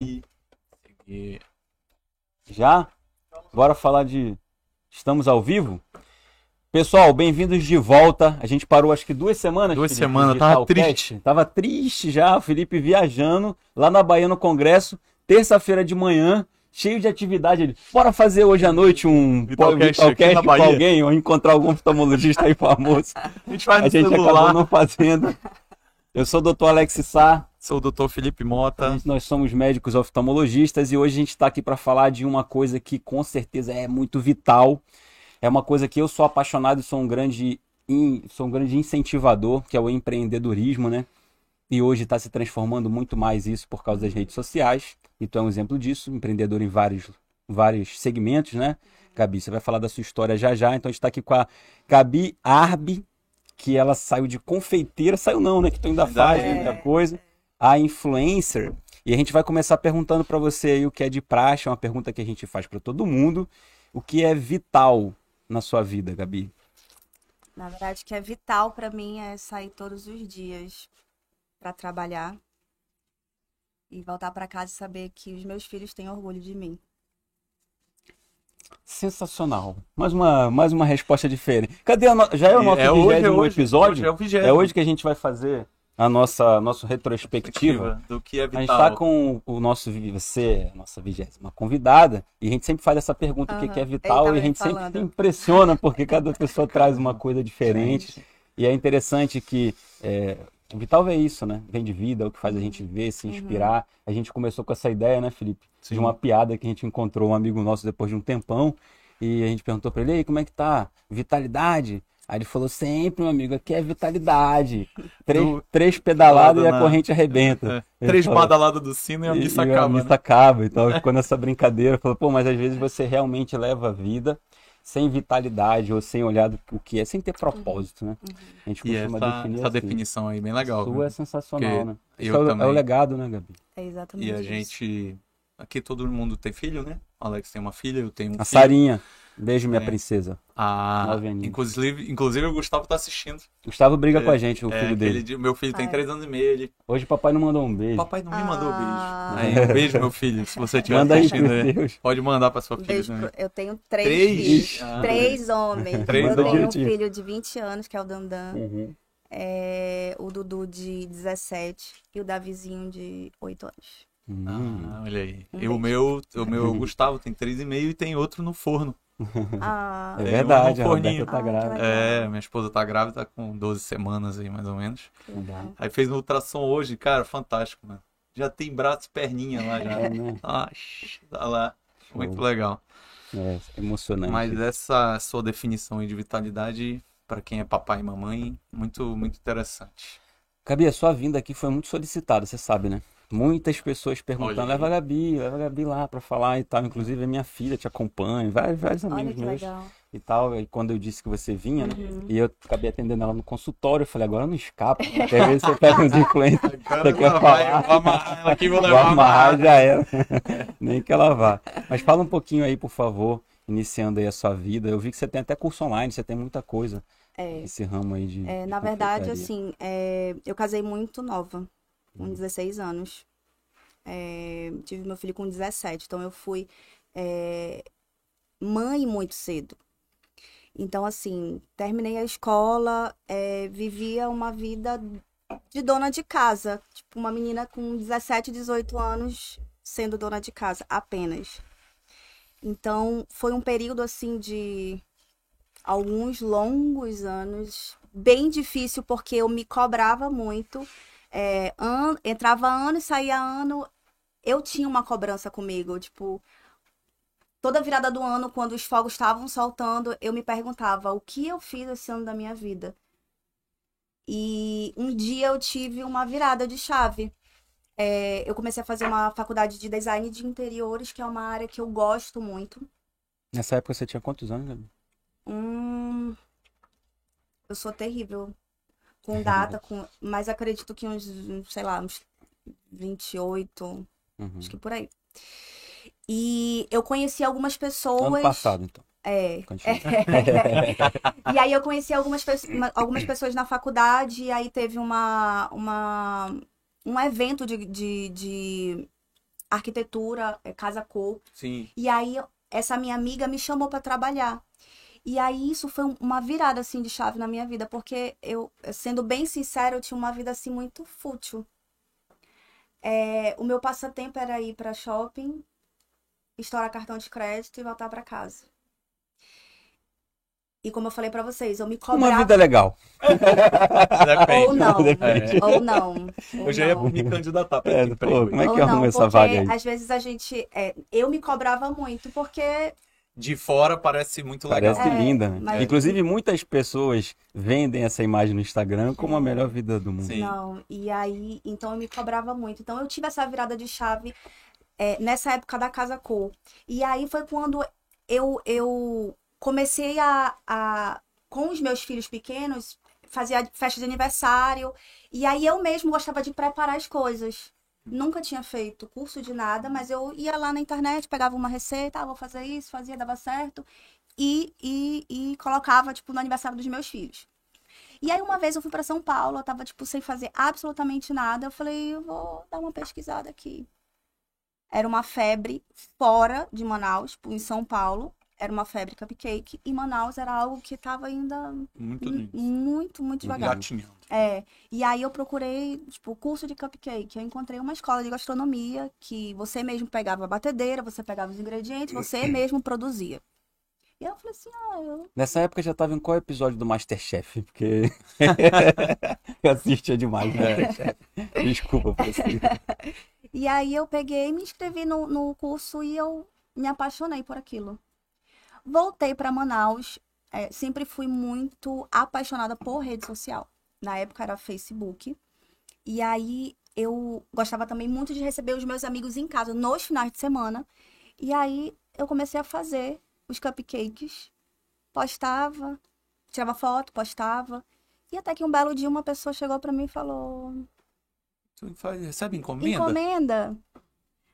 E Já? Bora falar de. Estamos ao vivo? Pessoal, bem-vindos de volta. A gente parou acho que duas semanas. Duas Felipe, semanas, tava Talcast. triste. Tava triste já. O Felipe viajando lá na Bahia no Congresso, terça-feira de manhã, cheio de atividade. Ele, bora fazer hoje à noite um na com Bahia." alguém ou encontrar algum oftalmologista aí famoso. a gente faz no A gente acabou não fazendo. Eu sou o Dr. Alex Sá, Sou o doutor Felipe Mota. nós somos médicos oftalmologistas e hoje a gente está aqui para falar de uma coisa que com certeza é muito vital. É uma coisa que eu sou apaixonado e sou um grande, sou um grande incentivador, que é o empreendedorismo, né? E hoje está se transformando muito mais isso por causa das redes sociais. E tu é um exemplo disso, empreendedor em vários, vários segmentos, né? Gabi, você vai falar da sua história já já. Então a gente está aqui com a Gabi Arbi, que ela saiu de confeiteira, saiu não, né? Que tu ainda faz Verdade. muita coisa. A influencer. E a gente vai começar perguntando para você aí o que é de praxe, é uma pergunta que a gente faz para todo mundo. O que é vital na sua vida, Gabi? Na verdade, o que é vital pra mim é sair todos os dias pra trabalhar e voltar pra casa e saber que os meus filhos têm orgulho de mim. Sensacional. Mais uma, mais uma resposta diferente. Cadê a no... Já é o nosso É hoje, é vigésimo hoje. episódio? Hoje é o vigésimo. É hoje que a gente vai fazer a nossa nossa retrospectiva. Do que é A gente vital. está com o nosso você, a nossa vigésima convidada, e a gente sempre faz essa pergunta o que é Ele vital tava e a gente me sempre falando. se impressiona porque cada pessoa traz uma coisa diferente. E é interessante que é, vital é isso, né? Vem de vida, é o que faz a gente ver, se inspirar. A gente começou com essa ideia, né, Felipe? Sim. De uma piada que a gente encontrou um amigo nosso depois de um tempão e a gente perguntou pra ele, "E aí, como é que tá? Vitalidade? Aí ele falou, sempre, meu amigo, aqui é vitalidade. Três, Do- três pedaladas e a na- corrente arrebenta. É. Três falou, badaladas do sino e a e- missa e acaba. A né? missa acaba. Então ficou nessa brincadeira. Falou, pô, mas às vezes você realmente leva a vida sem vitalidade ou sem olhar do- o que é, sem ter propósito, né? A gente E costuma essa, definir essa assim. definição aí bem legal. Sua viu? é sensacional, Porque né? eu Isso é, o- é também. o legado, né, Gabi? É exatamente E a isso. gente. Aqui todo mundo tem filho, né? O Alex tem uma filha, eu tenho um A filho. Sarinha. Beijo, minha É. princesa. A... Nove aninhos. Inclusive, inclusive o Gustavo tá assistindo. Gustavo briga É, com a gente, o É, filho dele. dia- meu filho tem Ai. três anos e meio. Ele... Hoje o papai não mandou um beijo. Papai não me mandou Ah. beijo. Aí, um beijo, meu filho. Se você estiver Manda aí, assistindo, né? Deus. pode mandar pra sua Um filha Eu tenho três, Três? filhos. Ah. Três homens. Três eu tenho um filho de 20 anos, que é o Dandan. Uhum. É, o Dudu de 17 e o Davizinho de 8 anos. Hum. Ah, olha aí. Um E o meu, o meu Gustavo tem três e meio e tem outro no forno. Ah, É verdade, um a. Roberta tá Ah, grávida. É, minha esposa tá grávida, tá com 12 semanas aí, mais ou menos. Aí fez no ultrassom hoje, cara, fantástico, mano. Já tem braço e perninha lá já. É, né? Ah, tá lá. Muito legal. É, emocionante. Mas essa sua definição aí de vitalidade, pra quem é papai e mamãe, muito, muito interessante. Gabi, a sua vinda aqui foi muito solicitada, você sabe, né? Muitas pessoas perguntando, leva a Gabi, leva a Gabi lá pra falar e tal. Inclusive a minha filha te acompanha, vários, vários Olha amigos que meus legal. e tal. E quando eu disse que você vinha, né? Uhum. E eu acabei atendendo ela no consultório, eu falei, agora eu não escapa. Às vezes você pega uns influencers, você quer vai, falar, vou amarrar ela aqui, vou vou levar amarrar amarrar. já era. Nem que ela vá. Mas fala um pouquinho aí, por favor, iniciando aí a sua vida. Eu vi que você tem até curso online, você tem muita coisa É, esse ramo aí de. é, de na verdade, assim, é, eu casei muito nova, com 16 anos. É, tive meu filho com 17, então eu fui é, mãe muito cedo. Então, assim, terminei a escola, é, vivia uma vida de dona de casa. Tipo, uma menina com 17, 18 anos sendo dona de casa, apenas. Então, foi um período, assim, de alguns longos anos, bem difícil, porque eu me cobrava muito. É, an- entrava ano e saía ano, eu tinha uma cobrança comigo, tipo, toda virada do ano, quando os fogos estavam soltando, eu me perguntava o que eu fiz esse ano da minha vida. E um dia eu tive uma virada de chave. É, eu comecei a fazer uma faculdade de design de interiores, que é uma área que eu gosto muito. Nessa época você tinha quantos anos, Gabi? Hum, eu sou terrível com data, com, mas acredito que uns, sei lá, uns 28, Uhum. acho que por aí. E eu conheci algumas pessoas. Ano passado, então. É. Continua. E aí eu conheci algumas, pe- algumas pessoas na faculdade, e aí teve uma, uma, um evento de, de, de arquitetura, é, casa cor. Sim. E aí essa minha amiga me chamou para trabalhar. E aí isso foi um- uma virada assim de chave na minha vida, porque eu, sendo bem sincera, eu tinha uma vida assim muito fútil. É, o meu passatempo era ir para shopping, estourar cartão de crédito e voltar para casa. E como eu falei para vocês, eu me Uma cobrava vida legal. Ou não, Depende. ou não. ou Eu já ia não. me candidatar pra É, pô, como é que Ou arruma essa vaga aí? às vezes a gente. é, eu me cobrava muito, porque De fora parece muito legal. Parece É, linda, né? mas- Inclusive, muitas pessoas vendem essa imagem no Instagram como a melhor vida do mundo. Sim. Não, e aí, então eu me cobrava muito. Então eu tive essa virada de chave é, nessa época da Casa Cor. E aí foi quando eu, eu comecei a, a, com os meus filhos pequenos, fazia festa de aniversário. E aí eu mesmo gostava de preparar as coisas. Nunca tinha feito curso de nada, mas eu ia lá na internet, pegava uma receita, ah, vou fazer isso, fazia, dava certo. E, e, e colocava, tipo, no aniversário dos meus filhos. E aí uma vez eu fui para São Paulo, eu tava tipo sem fazer absolutamente nada. Eu falei, eu vou dar uma pesquisada aqui. Era uma febre fora de Manaus, tipo, em São Paulo. Era uma febre cupcake e Manaus era algo que tava ainda Muito muito, muito devagar. Gatinhando. É, e aí eu procurei, tipo, curso de cupcake. Eu encontrei uma escola de gastronomia que você mesmo pegava a batedeira, você pegava os ingredientes, você mesmo produzia. E aí eu falei assim, ah, eu Nessa época já tava em qual episódio do Masterchef? Porque eu assistia demais Masterchef. Desculpa por isso. E aí eu peguei, me inscrevi no, no curso e eu me apaixonei por aquilo. Voltei para Manaus, é, sempre fui muito apaixonada por rede social. Na época era Facebook. E aí eu gostava também muito de receber os meus amigos em casa nos finais de semana. E aí eu comecei a fazer os cupcakes, postava, tirava foto, postava. E até que um belo dia uma pessoa chegou para mim e falou: Tu faz- recebe encomenda? "Encomenda?"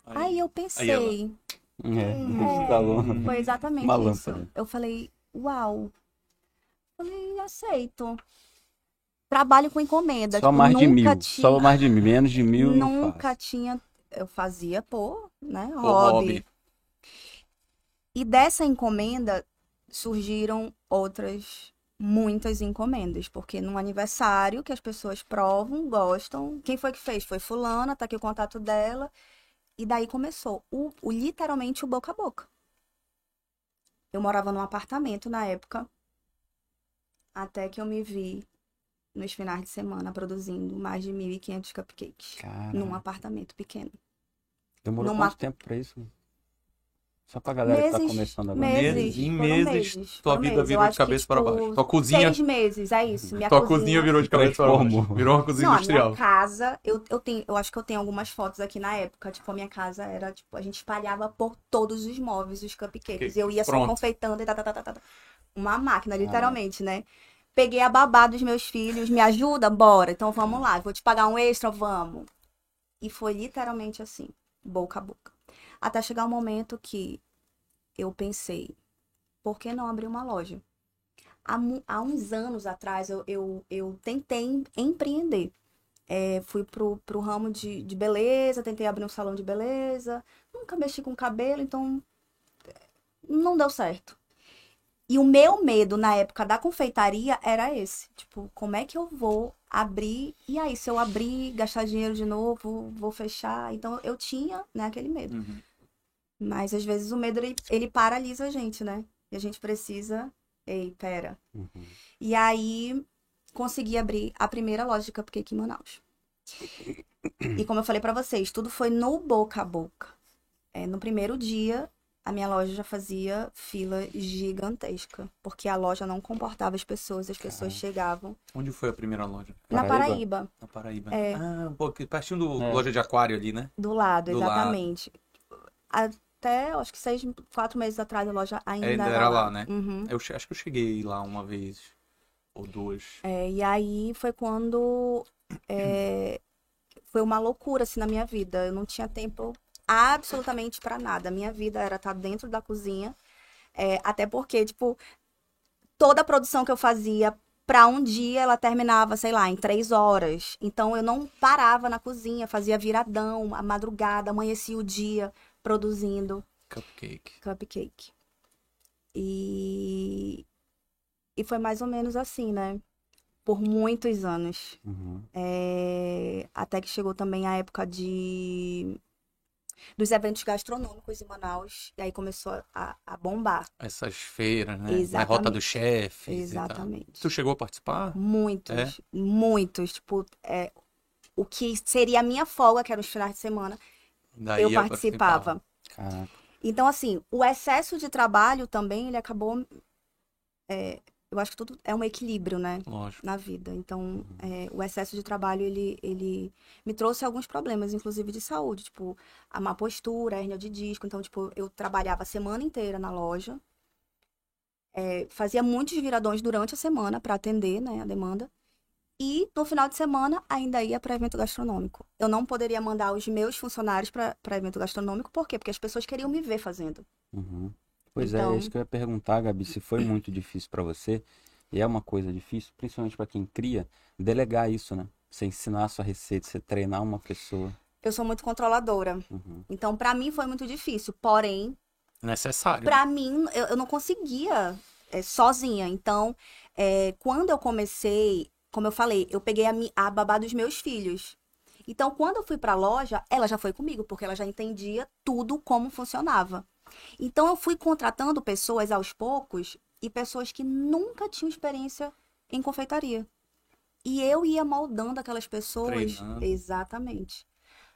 Aí- Aí eu pensei, É, falou. foi exatamente Uma isso. lâmpada. Eu falei, uau. Falei, aceito. Trabalho com encomenda. Só Tipo, mais de mil. Tinha, Só mais de mil. Menos de mil. nunca tinha. Eu fazia por, né, Por hobby. hobby. E dessa encomenda surgiram outras muitas encomendas, porque num aniversário que as pessoas provam, gostam, quem foi que fez? Foi fulana, tá aqui o contato dela. E daí começou o, o- literalmente o boca a boca. Eu morava num apartamento na época, até que eu me vi nos finais de semana produzindo mais de 1.500 cupcakes Cara, num apartamento pequeno. demorou numa- quanto tempo pra isso? Só pra galera que tá Meses, começando agora. meses, Meses, em meses, meses, tua vida meses. virou de que, cabeça pra tipo, baixo. Tua cozinha, Seis meses, é isso. Minha tua cozinha virou de cabeça pra baixo. Virou uma cozinha Não, industrial. minha casa, eu, eu tenho, eu acho que eu tenho algumas fotos aqui na época. Tipo, a minha casa era, tipo, a gente espalhava por todos os móveis, os cupcakes. Ok, Eu ia só pronto. confeitando e tá, tá, tá, tá, tá. Uma máquina, literalmente, né? Peguei a babá dos meus filhos, me ajuda? Bora. Então vamos lá, vou te pagar um extra, vamos. E foi literalmente assim, boca a boca. Até chegar um momento que eu pensei, por que não abrir uma loja? Há, há uns anos atrás eu, eu, eu tentei em- empreender. É, fui pro, pro ramo de, de beleza, tentei abrir um salão de beleza, nunca mexi com cabelo, então eh, não deu certo. E o meu medo na época da confeitaria era esse. Tipo, como é que eu vou abrir? E aí, se eu abrir, gastar dinheiro de novo, vou fechar? Então, eu tinha, né, aquele medo. Uhum. Mas, às vezes, o medo, ele, ele paralisa a gente, né? E a gente precisa... Ei, pera. Uhum. E aí, consegui abrir a primeira loja de cupcake em Manaus. E como eu falei pra vocês, tudo foi no boca a boca. É, no primeiro dia, a minha loja já fazia fila gigantesca, porque a loja não comportava as pessoas, as pessoas Caramba. chegavam. Onde foi a primeira loja? Na Paraíba? Paraíba, Na Paraíba. É. Ah, um pouco pertinho do É. loja de aquário ali, né? do lado, Do lado. exatamente. Até, acho que seis, quatro meses atrás, a loja ainda, Ainda era, era lá. lá, né? Uhum. Eu acho que eu cheguei lá uma vez ou duas. É, e aí foi quando é, foi uma loucura assim na minha vida. Eu não tinha tempo absolutamente pra nada. A minha vida era estar dentro da cozinha, é, até porque tipo toda a produção que eu fazia Pra um dia ela terminava, sei lá, em três horas. Então eu não parava na cozinha, fazia viradão, a madrugada, amanhecia o dia produzindo Cupcake. cupcake. E, e foi mais ou menos assim, né? Por muitos anos. Uhum. É, Até que chegou também a época de dos eventos gastronômicos em Manaus. E aí começou a, a bombar. Essas feiras, né? Na Exatamente. rota dos chefes e tal. Exatamente. Tu chegou a participar? Muitos, É? muitos. Tipo, é, o que seria a minha folga, que era os finais de semana, Daí eu participava. Caraca. Então, assim, o excesso de trabalho também, ele acabou. é, eu acho que tudo é um equilíbrio, né? Lógico. Na vida. Então, é, o excesso de trabalho, ele, ele me trouxe alguns problemas, inclusive de saúde. Tipo, a má postura, a hérnia de disco. Então, tipo, eu trabalhava a semana inteira na loja. é, fazia muitos viradões durante a semana para atender, né, a demanda. E no final de semana ainda ia para evento gastronômico. Eu não poderia mandar os meus funcionários para evento gastronômico, por quê? Porque as pessoas queriam me ver fazendo. Uhum. Pois é, Então- é isso que eu ia perguntar, Gabi, se foi muito difícil pra você, e é uma coisa difícil, principalmente pra quem cria, delegar isso, né? Você ensinar a sua receita, você treinar uma pessoa. Eu sou muito controladora. Uhum. Então, para mim foi muito difícil. Porém, Necessário. Pra mim, eu, eu não conseguia é, sozinha. Então, é, quando eu comecei, como eu falei, eu peguei a, a babá dos meus filhos. Então, quando eu fui pra loja, ela já foi comigo, porque ela já entendia tudo como funcionava. Então, eu fui contratando pessoas aos poucos e pessoas que nunca tinham experiência em confeitaria. E eu ia moldando aquelas pessoas. Treinando. Exatamente.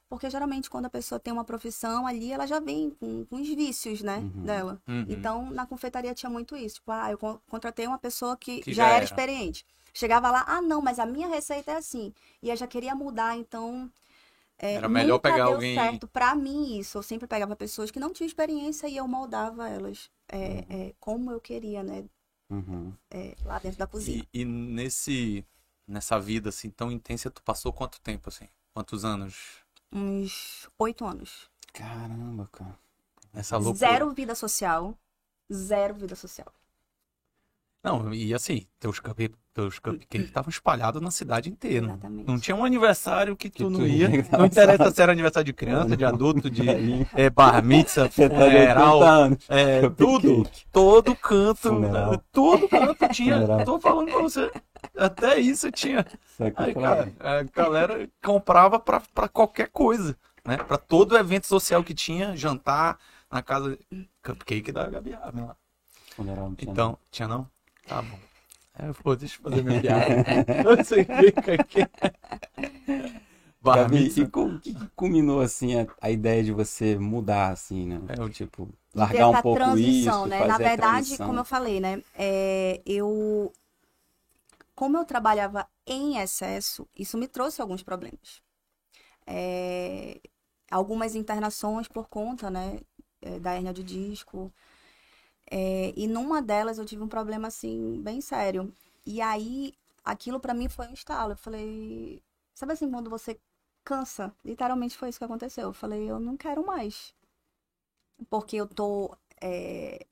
Porque geralmente, quando a pessoa tem uma profissão ali, ela já vem com, com os vícios, né, Uhum. dela. Uhum. Então, na confeitaria tinha muito isso. Tipo, ah, eu con- contratei uma pessoa que, Que já, já era era. experiente. Chegava lá, ah, não, mas a minha receita é assim. E eu já queria mudar, então. é, Era melhor pegar alguém- certo pra mim isso. Eu sempre pegava pessoas que não tinham experiência e eu moldava elas é, é, como eu queria, né? Uhum. é, lá dentro da cozinha. E, e nesse, nessa vida assim tão intensa, tu passou quanto tempo assim? Quantos anos? Uns oito anos. Caramba, cara. Nessa loucura. Zero vida social. Zero vida social. Não, e assim, teus, cup, teus cupcakes estavam espalhados na cidade inteira. Exatamente. Não tinha um aniversário que tu Que não tu ia. ia. Não interessa se era aniversário de criança, de adulto, de é, bar mitzvah, Você de 80 funeral, é, tudo. Todo canto, Funeral. todo canto tinha. Funeral. Tô falando pra você. Até isso tinha. Aí, cara, a galera comprava pra, pra qualquer coisa, né? Pra todo evento social que tinha, jantar na casa cupcake da Gabi Raven lá. funeral não tinha Então, tinha não? Tá bom. É, pô, deixa eu fazer minha piada. Você fica aqui. Gabi, e como que culminou assim a, a ideia de você mudar assim, né? É, eu- tipo, largar um pouco transição, isso, né? fazer Na verdade, como eu falei, né? é, eu. Como eu trabalhava em excesso, isso me trouxe alguns problemas. É, algumas internações por conta, né? é, Da hérnia de disco. É, e numa delas eu tive um problema, assim, bem sério. E aí, aquilo pra mim foi um estalo. Eu falei. Sabe assim, quando você cansa? Literalmente foi isso que aconteceu. Eu falei, eu não quero mais porque eu tô é,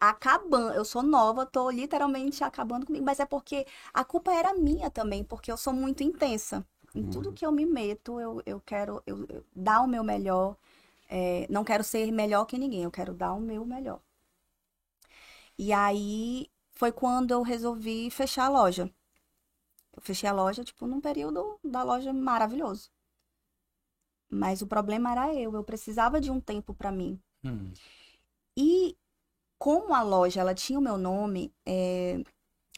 acabando, eu sou nova, tô literalmente acabando comigo, mas é porque a culpa era minha também, porque eu sou muito intensa. Em tudo Uhum. que eu me meto, eu, eu quero eu, eu dar o meu melhor. é, não quero ser melhor que ninguém, eu quero dar o meu melhor. E aí foi quando eu resolvi fechar a loja. Eu fechei a loja, tipo, num período da loja maravilhoso. Mas o problema era eu, eu precisava de um tempo pra mim. Hum, E como a loja ela tinha o meu nome, é,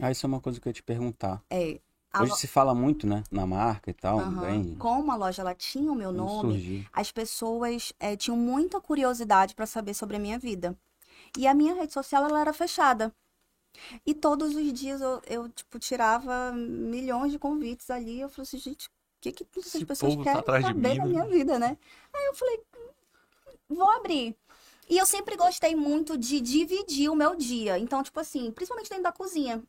Ah, isso é uma coisa que eu ia te perguntar. é, Hoje lo- se fala muito, né? Na marca e tal, Aham. bem. como a loja ela tinha o meu como nome, surgir. as pessoas é, tinham muita curiosidade para saber sobre a minha vida. E a minha rede social ela era fechada. E todos os dias eu, eu tipo tirava milhões de convites ali. Eu falei assim, gente, o que que essas Esse pessoas tá querem de saber da né? minha vida, né? Aí eu falei, "Hum, vou abrir. E eu sempre gostei muito de dividir o meu dia. Então, tipo assim, principalmente dentro da cozinha.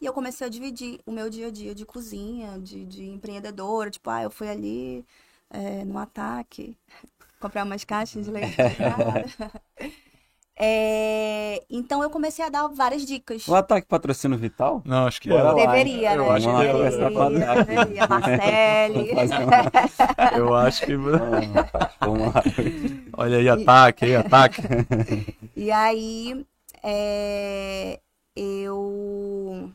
E eu comecei a dividir o meu dia a dia de cozinha, de, de empreendedora. Tipo, ah, eu fui ali é, no ataque, comprar umas caixas de leite. É, Então eu comecei a dar várias dicas. O ataque patrocina o Vital? Não, acho que é. lá. Deveria, Eu né? acho que deveria. conversar com a Ataque. Deveria, Marcele. Eu acho que. Vamos lá. Olha aí, ataque, aí, ataque. E aí, é, eu.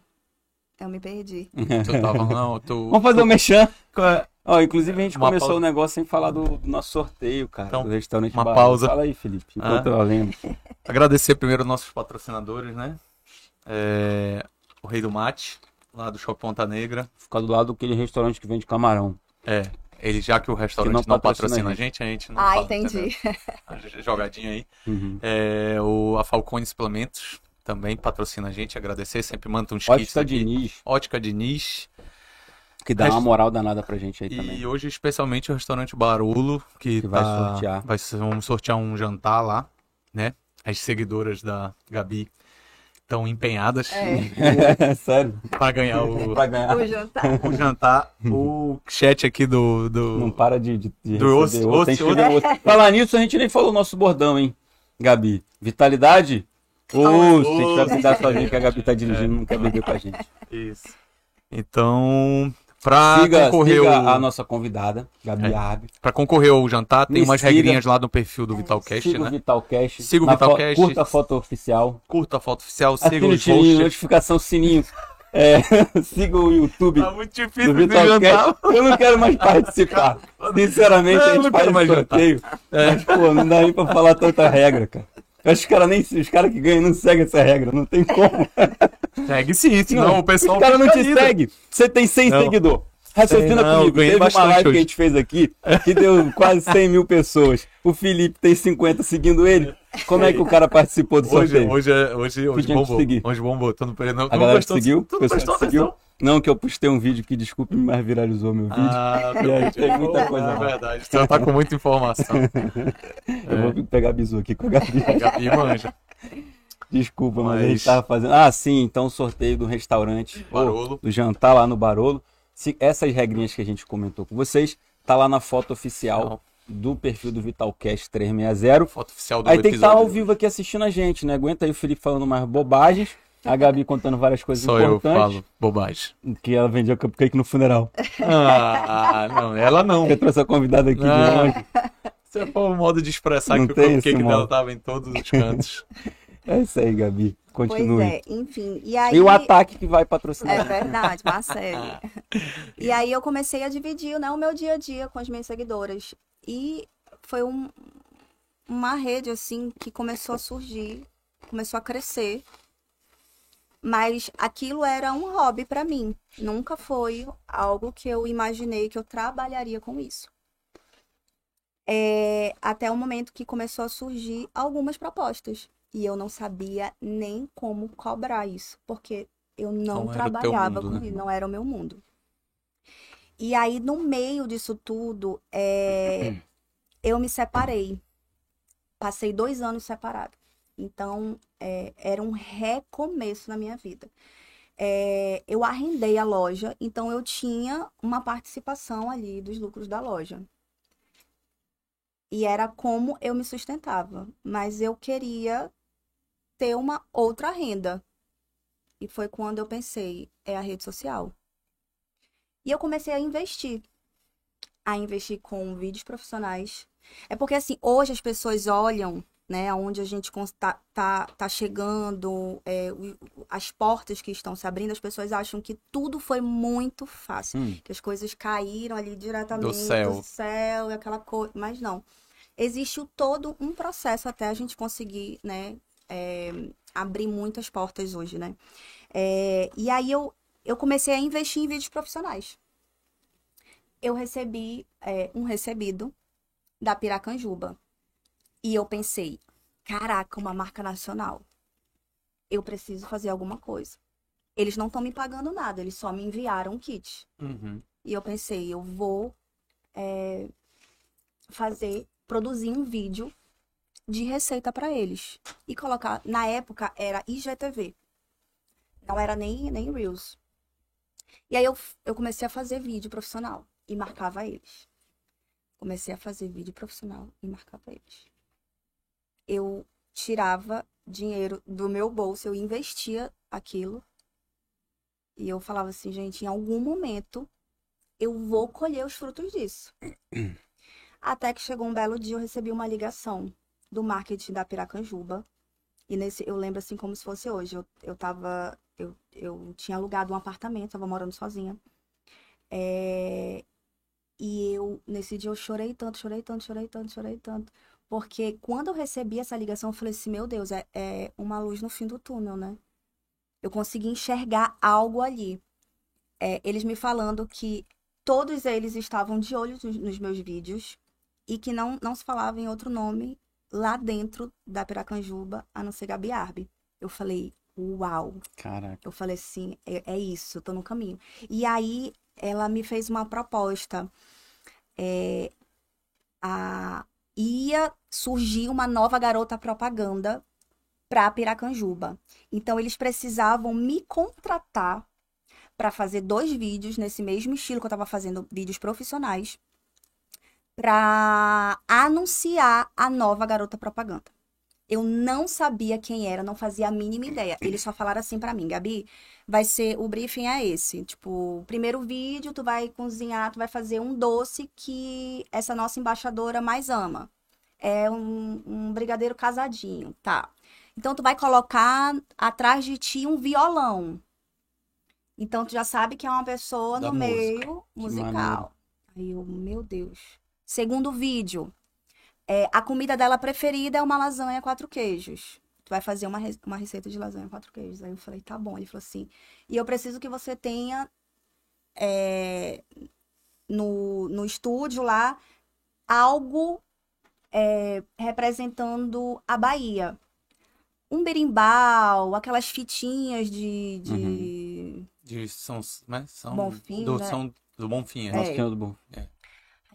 Eu me perdi. Tu tava, não, tu. Vamos fazer o. Qual é? Ó, inclusive a gente Uma começou pausa. o negócio sem falar do, do nosso sorteio, cara, Então, do restaurante uma Barão. pausa. Fala aí, Felipe, Ah. enquanto eu lembro. Agradecer primeiro nossos patrocinadores, né? É, O Rei do Mate, lá do Shopping Ponta Negra. Ficar do lado daquele restaurante que vende camarão. É, ele já que o restaurante não não, patrocina patrocina a a gente, a gente não Ah, fala, entendi. entendeu? Jogadinha aí. Uhum. É, o, a Falcone Suplementos também patrocina a gente. Agradecer, sempre manda uns kits Ótica. Diniz, Ótica Diniz. Que dá uma moral danada pra gente aí E também. hoje, especialmente, o restaurante Barolo, que, Que vai tá- sortear. vai vamos sortear um jantar lá, né? As seguidoras da Gabi estão empenhadas É, Sério? para ganhar o, Pra ganhar. o jantar. o jantar. O chat aqui do. do... Não para de, de, de Do osso- outro, osso- receber outro. Falar nisso, a gente nem falou o nosso bordão, hein, Gabi? Vitalidade? Osso, a gente vai cuidar sozinho que a Gabi tá dirigindo, não quer beber com a gente. Isso. Então, pra siga concorrer, siga o- a nossa convidada, Gabi É. Arbe. pra concorrer ao jantar, tem Me umas siga. regrinhas lá no perfil do Vitalcast, Siga né? Vitalcast. Siga o Vitalcast. fo- Curta a foto oficial. Curta a foto oficial, siga Assine o os sininho, posts. notificação sininho. É, siga o YouTube Tá muito do difícil de Vitalcast. jantar. Eu não quero mais participar. Sinceramente, Não, a gente não faz mais sorteio. Mas, pô, não dá nem pra falar tanta regra, cara. Os caras nem os cara que ganham não seguem essa regra, não tem como. Segue sim, senão o pessoal. Os caras não te seguem. Você tem 100 Não. seguidores. Raciocina não, comigo. Teve uma live que hoje. a gente fez aqui que deu quase 100 mil pessoas. O Felipe tem 50 seguindo ele. Como é que o cara participou do Hoje, sorteio? hoje, é- hoje, hoje que bombou. Hoje bombou. Tu não, não, A galera que seguiu? Tu não prestou que atenção? Não, que eu postei um vídeo que, desculpe, mas viralizou meu vídeo. Ah, E aí, tem muita coisa É verdade. Você tá com muita informação. Eu vou pegar bisu aqui com a Gabi. Gabi manja. Desculpa, mas, a Mas- gente tava fazendo. Ah, sim, então o sorteio do restaurante. pô, Barolo. Do jantar lá no Barolo. Se essas regrinhas que a gente comentou com vocês, tá lá na foto oficial do perfil do Vitalcast 360. Foto oficial do Aí tem que estar episódio. ao vivo aqui assistindo a gente, né? Aguenta aí o Felipe falando mais bobagens, a Gabi contando várias coisas Só eu importantes. falo bobagem. Que ela vendia cupcake no funeral. Ah, não, ela não. Eu trouxe a convidada aqui de Não. longe. Você foi um modo de expressar Não que o cupcake dela tava em todos os cantos. É isso aí, Gabi. Pois Continue. é, enfim. E aí. E o ataque que vai É patrocinar. verdade, Marcelo. E aí eu comecei a dividir né, o meu dia a dia com as minhas seguidoras. E foi um- uma rede, assim, que começou a surgir, começou a crescer. Mas aquilo era um hobby para mim. Nunca foi algo que eu imaginei que eu trabalharia com isso. É, até o momento que começou a surgir algumas propostas. E eu não sabia nem como cobrar isso, porque eu não, Não trabalhava mundo, com né? isso, não era o meu mundo. E aí, no meio disso tudo, é, eu me separei. Passei dois anos separada. Então, é, era um recomeço na minha vida. É, eu arrendei a loja, então eu tinha uma participação ali dos lucros da loja. E era como eu me sustentava. Mas eu queria ter uma outra renda. E foi quando eu pensei, é a rede social. E eu comecei a investir. A investir com vídeos profissionais. É porque, assim, hoje as pessoas olham, né, aonde a gente tá, tá, tá chegando, é, as portas que estão se abrindo, as pessoas acham que tudo foi muito fácil. Hum. Que as coisas caíram ali diretamente céu. do céu e aquela coisa. Mas não. Existe o- todo um processo até a gente conseguir, né, é, abrir muitas portas hoje, né? É, e aí eu, eu comecei a investir em vídeos profissionais. Eu recebi é, um recebido da Piracanjuba. E eu pensei, caraca, uma marca nacional. Eu preciso fazer alguma coisa. Eles não estão me pagando nada, eles só me enviaram um kit. Uhum. E eu pensei, eu vou é, fazer, produzir um vídeo de receita para eles. E colocar, na época era IGTV. Não era nem, nem Reels. E aí eu, eu comecei a fazer vídeo profissional e marcava eles. Comecei a fazer vídeo profissional e marcava eles. Eu tirava dinheiro do meu bolso, eu investia aquilo. E eu falava assim, gente, em algum momento eu vou colher os frutos disso. Até que chegou um belo dia, eu recebi uma ligação do marketing da Piracanjuba. E nesse, eu lembro assim como se fosse hoje. Eu, eu tava. Eu, eu tinha alugado um apartamento, tava morando sozinha. É, e eu, nesse dia, eu chorei tanto, chorei tanto, chorei tanto, chorei tanto. Porque quando eu recebi essa ligação, eu falei assim, meu Deus, é, é uma luz no fim do túnel, né? Eu consegui enxergar algo ali. É, eles me falando que todos eles estavam de olho nos, meus vídeos e que não, não se falava em outro nome lá dentro da Piracanjuba, a não ser Gabi Arbe. Eu falei, uau. Caraca. Eu falei assim, é, é isso, tô no caminho. E aí ela me fez uma proposta. É, a, ia surgir uma nova garota propaganda para Piracanjuba. Então eles precisavam me contratar para fazer dois vídeos nesse mesmo estilo que eu estava fazendo vídeos profissionais para anunciar a nova garota propaganda. Eu não sabia quem era, não fazia a mínima ideia. Eles só falaram assim para mim, Gabi, vai ser o briefing é esse, tipo, primeiro vídeo tu vai cozinhar, tu vai fazer um doce que essa nossa embaixadora mais ama. É um, um brigadeiro casadinho, tá? Então tu vai colocar atrás de ti um violão. Então tu já sabe que é uma pessoa Da no música. meio musical. Aí eu, meu Deus. Segundo vídeo, é, a comida dela preferida é uma lasanha quatro queijos. Tu vai fazer uma, re- uma receita de lasanha quatro queijos. Aí eu falei, tá bom. Ele falou assim, e eu preciso que você tenha é, no, no estúdio lá algo é, representando a Bahia. Um berimbau, aquelas fitinhas de, de... De São, né? São, Bonfim, do, né? São do Bonfim, é. É. Nossa, que é do bom.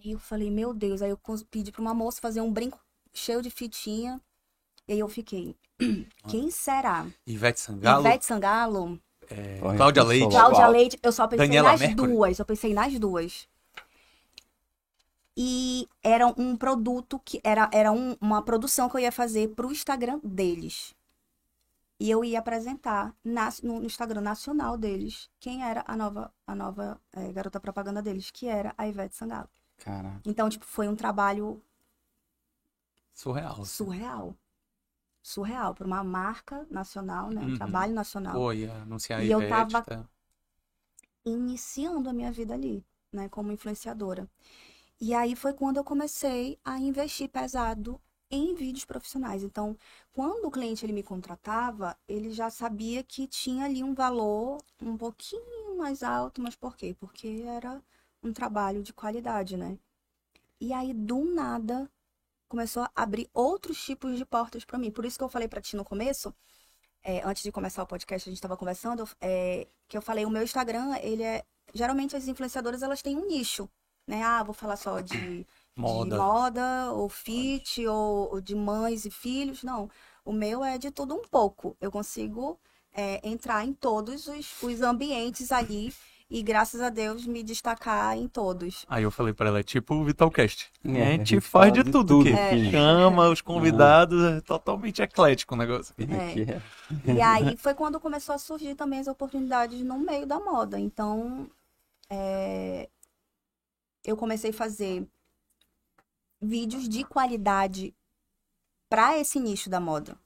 Aí eu falei, meu Deus. Aí eu pedi pra uma moça fazer um brinco cheio de fitinha. E aí eu fiquei, quem será? Ivete Sangalo, Ivete Sangalo? é, Cláudia Leite. Cláudia. Leite, eu só pensei Daniela nas Mercury. duas, eu pensei nas duas. E era um produto que era, era um- uma produção que eu ia fazer pro Instagram deles. E eu ia apresentar nas- no, no Instagram nacional deles quem era a nova, a nova eh, garota propaganda deles, que era a Ivete Sangalo. Caraca. Então, tipo, foi um trabalho Surreal. surreal. Surreal, para uma marca nacional, né? Um Uhum. trabalho nacional. Ia anunciar E eu Ivete. tava- tá? iniciando a minha vida ali, né, como influenciadora. E aí foi quando eu comecei a investir pesado em vídeos profissionais. Então, quando o cliente ele me contratava, ele já sabia que tinha ali um valor um pouquinho mais alto, mas por quê? Porque era um trabalho de qualidade, né? E aí do nada começou a abrir outros tipos de portas para mim. Por isso que eu falei para ti no começo, é, antes de começar o podcast, a gente estava conversando, é, que eu falei, o meu Instagram, ele é. Geralmente as influenciadoras elas têm um nicho, né? Ah, vou falar só de, Moda. de moda, ou fit, ou, ou de mães e filhos. Não. O meu é de tudo um pouco. Eu consigo é, entrar em todos os, os ambientes ali e, graças a Deus, me destacar em todos. Aí eu falei pra ela, é tipo o Vitalcast. É, a gente faz de tudo, que filho. chama os convidados, é totalmente eclético o negócio. É. Que é. E aí foi quando começou a surgir também as oportunidades no meio da moda. Então, é, eu comecei a fazer vídeos de qualidade para esse nicho da moda,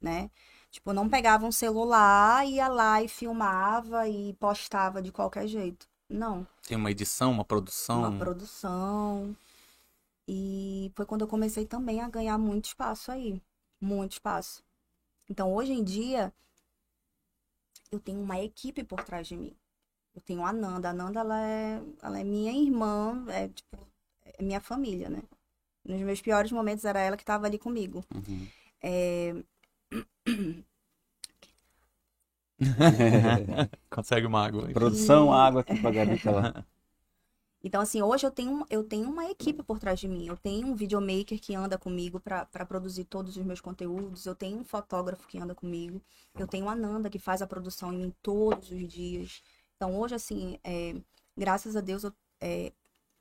né? Tipo, não pegava um celular, ia lá e filmava e postava de qualquer jeito. Não Tem uma edição, uma produção. uma produção. E foi quando eu comecei também a ganhar muito espaço aí. Muito espaço. Então, hoje em dia, eu tenho uma equipe por trás de mim. Eu tenho a Nanda. A Nanda, ela é, ela é minha irmã, é, tipo, é minha família, né? Nos meus piores momentos, era ela que estava ali comigo. Uhum. É, Consegue uma água aí. Produção, água aqui pra Gabi, que ela... Então, assim, hoje eu tenho, eu tenho uma equipe por trás de mim. Eu tenho um videomaker que anda comigo para produzir todos os meus conteúdos. Eu tenho um fotógrafo que anda comigo. Eu tenho a Nanda que faz a produção em mim todos os dias. Então, hoje, assim, é, graças a Deus, eu- é,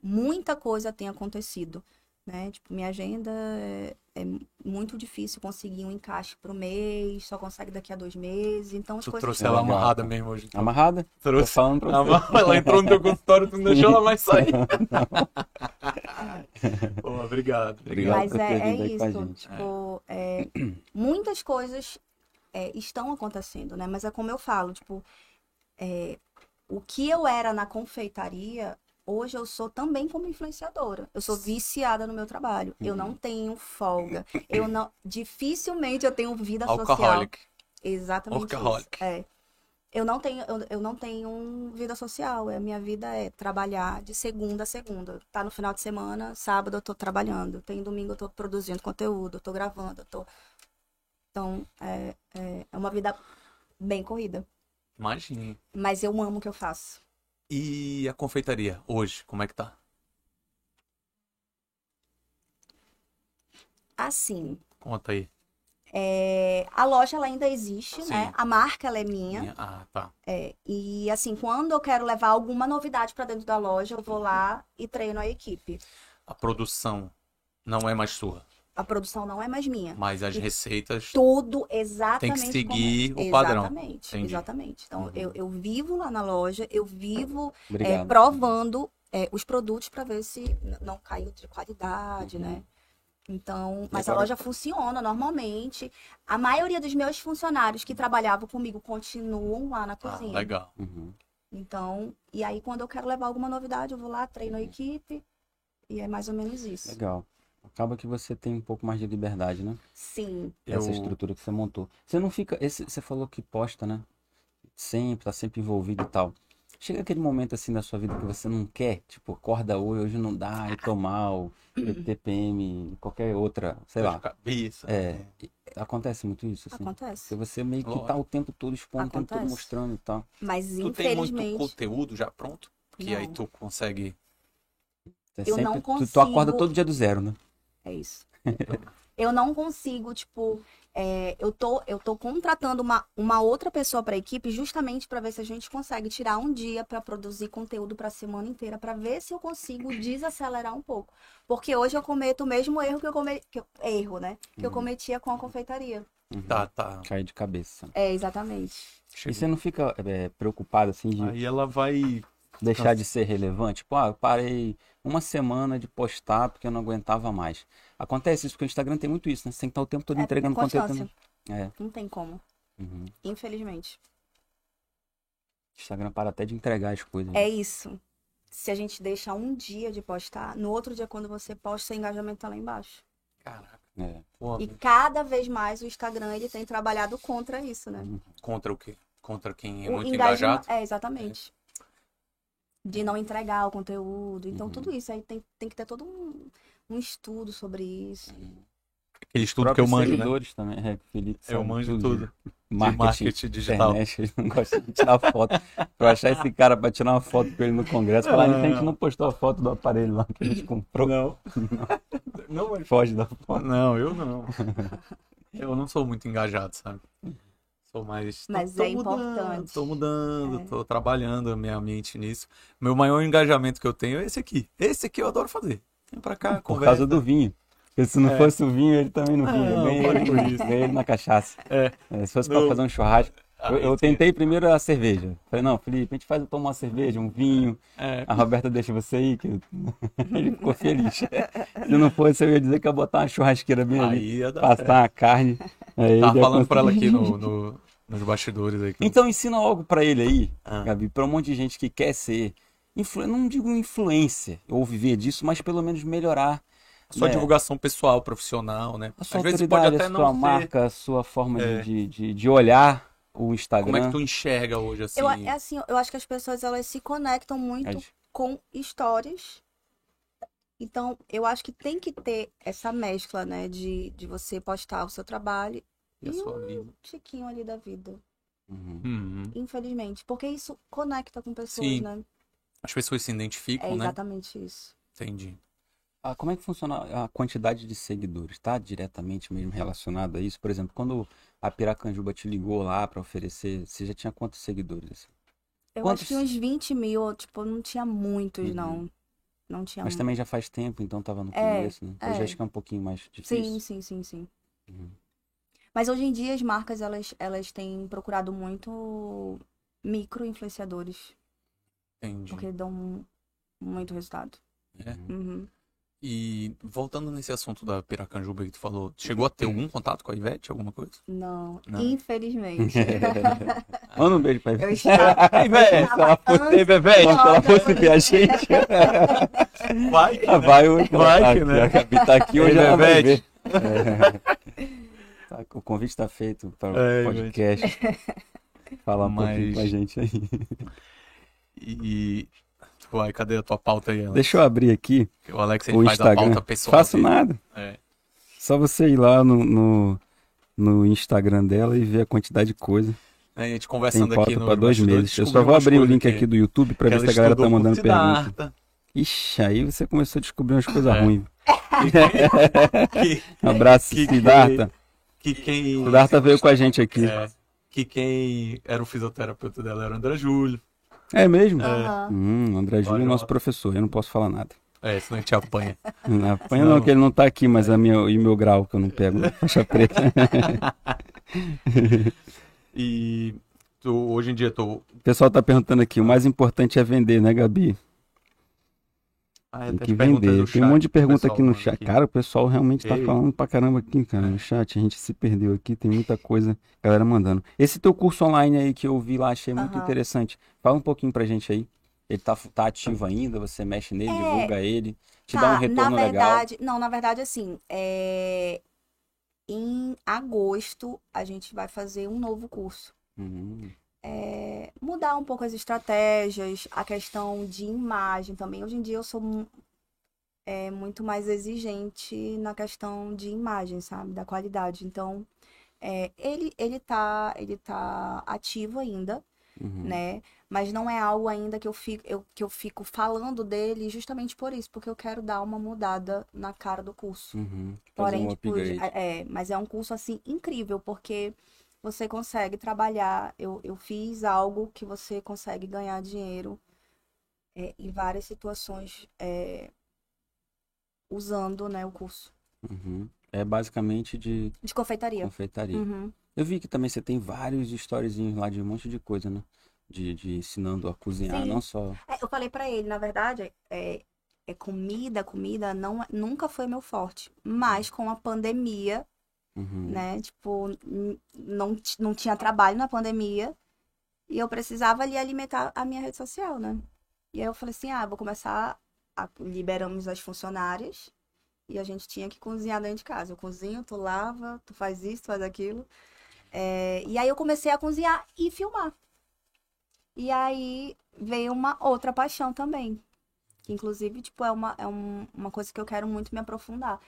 muita coisa tem acontecido. Né? Tipo, minha agenda é, é muito difícil conseguir um encaixe pro mês, só consegue daqui a dois meses. Então as Tu coisas. trouxe É ela amarrada mesmo hoje. então. Amarrada? Trouxe. falando pra você. Ela entrou no teu consultório, tu não deixou ela mais sair. Pô, obrigado. Obrigado. Mas é, é isso. Tipo, é, muitas coisas é, estão acontecendo, né? Mas é como eu falo, tipo, é, o que eu era na confeitaria, hoje eu sou também como influenciadora. Eu sou viciada no meu trabalho. Eu Uhum. não tenho folga. Eu não, dificilmente eu tenho vida social. Alcoholic. Exatamente Workaholic. isso. É. Eu não tenho, eu, eu não tenho vida social. A minha vida é trabalhar de segunda a segunda. Tá no final de semana, sábado eu tô trabalhando. Tem domingo eu tô produzindo conteúdo, eu tô gravando, eu tô. Então, é, é, é uma vida bem corrida. Imagine. Mas eu amo o que eu faço. E a confeitaria, hoje, como é que tá? Assim, Conta aí. é, a loja ela ainda existe, Sim. né? A marca ela é minha. Minha- Ah, tá. É, e assim, quando eu quero levar alguma novidade pra dentro da loja, eu vou lá e treino a equipe. A produção não é mais sua, A produção não é mais minha. mas as receitas. Tudo exatamente Tem que seguir como é. o padrão. Exatamente, Entendi. exatamente. Então, Uhum. eu, eu vivo lá na loja, eu vivo é, provando é, os produtos para ver se não caiu de qualidade, Uhum. né? Então, mas agora- a loja funciona normalmente. A maioria dos meus funcionários que trabalhavam comigo continuam lá na Ah, cozinha. legal. Uhum. Então, e aí quando eu quero levar alguma novidade, eu vou lá, treino a equipe. E é mais ou menos isso. Legal. Acaba que você tem um pouco mais de liberdade, né? Sim. Essa Eu- estrutura que você montou. Você não fica. Esse, você falou que posta, né? Sempre, tá sempre envolvido e tal. Chega aquele momento assim da sua vida que você não quer, tipo, acorda hoje, hoje não dá, eu tô mal, TPM, qualquer outra, sei lá. Cabeça. É, acontece muito isso, assim. Acontece. Se você meio que tá o tempo todo expondo, o tempo todo mostrando e tal. Mas Tu tem muito infelizmente. conteúdo já pronto? Que aí Não. tu consegue. Você Eu não sempre, tu, tu acorda consigo- todo dia do zero, né? É isso. eu não consigo, tipo, é, eu, tô, eu tô contratando uma, uma outra pessoa para a equipe justamente para ver se a gente consegue tirar um dia para produzir conteúdo para a semana inteira, para ver se eu consigo desacelerar um pouco. Porque hoje eu cometo o mesmo erro que eu cometi, erro, né? Que eu Uhum. cometia com a confeitaria. Uhum. Tá, tá. Cair de cabeça. É, exatamente. E você não fica é, preocupado, assim, de Aí ela vai. deixar de ser relevante? Tipo, ah, eu parei uma semana de postar porque eu não aguentava mais. Acontece isso, porque o Instagram tem muito isso, né? Você tem que estar o tempo todo É, entregando conteúdo. É. Não tem como, Uhum. infelizmente. O Instagram para até de entregar as coisas. né? É isso. Se a gente deixa um dia de postar, no outro dia, quando você posta, seu engajamento tá lá embaixo. Caraca. É. E cada vez mais o Instagram ele tem trabalhado contra isso, né? contra o quê? Contra quem é O muito engajado? É, exatamente. De não entregar o conteúdo. Então, Uhum. tudo isso aí tem, tem que ter todo um, um estudo sobre isso. Aquele estudo que eu manjo, né? seguidores também. É, Felipe Eu manjo tudo. De Marketing, marketing digital. internet, ele não gosta de tirar foto. Pra achar esse cara pra tirar uma foto com ele no congresso, falar a gente não postou a foto do aparelho lá que a gente comprou. Não. não, mas- Foge da foto. não, eu não. Eu não sou muito engajado, sabe? Sou mais. Mas tô é mudando, importante. Tô mudando, É. tô trabalhando a minha mente nisso. Meu maior engajamento que eu tenho é esse aqui. Esse aqui eu adoro fazer. Vem pra cá, Por conversa. causa do vinho. Porque se não É. fosse o vinho, ele também não Não, vinha. Para ele, com isso. ganhei ele na cachaça. É. É, se fosse No- pra fazer um churrasco. Ah, Eu, eu tentei primeiro a cerveja. Falei, não, Felipe, a gente faz eu tomar uma cerveja, um vinho. É. A Roberta deixa você aí, que eu- ele ficou feliz. Se não fosse, eu ia dizer que ia botar uma churrasqueira bem ali, Aí dar passar uma carne. Aí Tava falando pra ela aqui no, no- nos bastidores aí. que Então ensina algo pra ele aí, Ah. Gabi, pra um monte de gente que quer ser, influ... não digo influência ou viver disso, mas pelo menos melhorar Sua né, divulgação pessoal, profissional, né? a sua Às vezes pode até a sua não ser. marca, a sua forma É. de, de, de olhar o Instagram. Como é que tu enxerga hoje assim? Eu, é assim, eu acho que as pessoas elas se conectam muito É com histórias. Então, eu acho que tem que ter essa mescla, né? De, de você postar o seu trabalho E e sua um vida? tiquinho ali da vida. Uhum. Uhum. Infelizmente. Porque isso conecta com pessoas, Sim. né? As pessoas se identificam, É né? exatamente isso. Entendi. Ah, como é que funciona a quantidade de seguidores? Está diretamente mesmo relacionado a isso? Por exemplo, quando a Piracanjuba te ligou lá para oferecer, você já tinha quantos seguidores? assim? Eu Quantos- acho que uns 20 mil, tipo, não tinha muitos, Uhum. não. Não tinha Mas muito. também já faz tempo, então tava no É, começo, né? é. Hoje acho que é um pouquinho mais difícil. Sim, sim, sim, sim. Uhum. Mas hoje em dia as marcas elas, elas têm procurado muito micro influenciadores, Entendi. porque dão muito resultado. É. Uhum. E voltando nesse assunto da Piracanjuba que tu falou, chegou a ter algum contato com a Ivete, alguma coisa? Não, Não. infelizmente. Manda um beijo pra Eu Ivete. estava, Ei, Ivete, eu se ela estava fosse, Ivete, se ela fosse ver a gente. Vai que, Ah, vai hoje. Vai ela que, tá né? aqui, tá aqui hoje, Ei, Ivete. ver. É. Tá, o convite tá feito para É, o podcast. Fala um pouquinho Mas- com a gente aí. E. Vai, cadê a tua pauta aí, Alex? Deixa eu abrir aqui O Alex o faz a Instagram. pauta pessoal. Faço dele. nada. É. Só você ir lá no, no, no Instagram dela e ver a quantidade de coisa. A gente Tem conversando aqui pauta no para dois meses. Eu só vou abrir o link aqui do YouTube para que ver se a galera tá mandando pergunta. Ixi, aí você começou a descobrir umas coisas É. ruins. Que, Um abraço, Que- que- Siddhartha. que quem. Siddhartha veio com a gente aqui. É, que quem era o fisioterapeuta dela era o André Júlio. É mesmo? Aham. Hum, André Júlio é nosso professor, eu não posso falar nada. É, senão a gente apanha. Não apanha Não. não, que ele não tá aqui, mas a minha, e o meu grau que eu não pego, né? faixa preta. E tu, hoje em dia tu. O pessoal tá perguntando aqui, o mais importante é vender, né, Gabi? Ah, Tem que vender. Tem um monte de pergunta aqui no chat. aqui. Cara, o pessoal realmente tá Ei. falando pra caramba aqui, cara, no chat. A gente se perdeu aqui, tem muita coisa, galera mandando. Esse teu curso online aí que eu vi lá, achei muito Aham. interessante. Fala um pouquinho pra gente aí. Ele tá, tá ativo ainda, você mexe nele, É. divulga ele, te Tá, dá um retorno na legal. verdade, não, na verdade, assim, é... em agosto a gente vai fazer um novo curso. Uhum. É, mudar um pouco as estratégias, a questão de imagem também. Hoje em dia eu sou é, muito mais exigente na questão de imagem, sabe? Da qualidade. Então, é, ele, ele tá, ele tá ativo ainda, Uhum. né? Mas não é algo ainda que eu fico, eu, que eu fico falando dele justamente por isso, porque eu quero dar uma mudada na cara do curso. Uhum. Porém, um tipo, upgrade. é, mas é um curso assim incrível, porque você consegue trabalhar. Eu, eu fiz algo que você consegue ganhar dinheiro é, em várias situações é, usando, né, o curso Uhum. É basicamente de de confeitaria. confeitaria. Uhum. Eu vi que também você tem vários storyzinhos lá de um monte de coisa, né? De, de ensinando a cozinhar, Sim. não só. É, eu falei pra ele, na verdade, é, é comida, comida não, nunca foi meu forte. Mas com a pandemia, Uhum. né? Tipo, não, não tinha trabalho na pandemia e eu precisava ali alimentar a minha rede social, né? E aí eu falei assim, ah, vou começar, a, liberamos as funcionárias e a gente tinha que cozinhar dentro de casa. Eu cozinho, tu lava, tu faz isso, tu faz aquilo. É, e aí eu comecei a cozinhar e filmar. E aí veio uma outra paixão também. Que inclusive, tipo, é uma, é um- uma coisa que eu quero muito me aprofundar.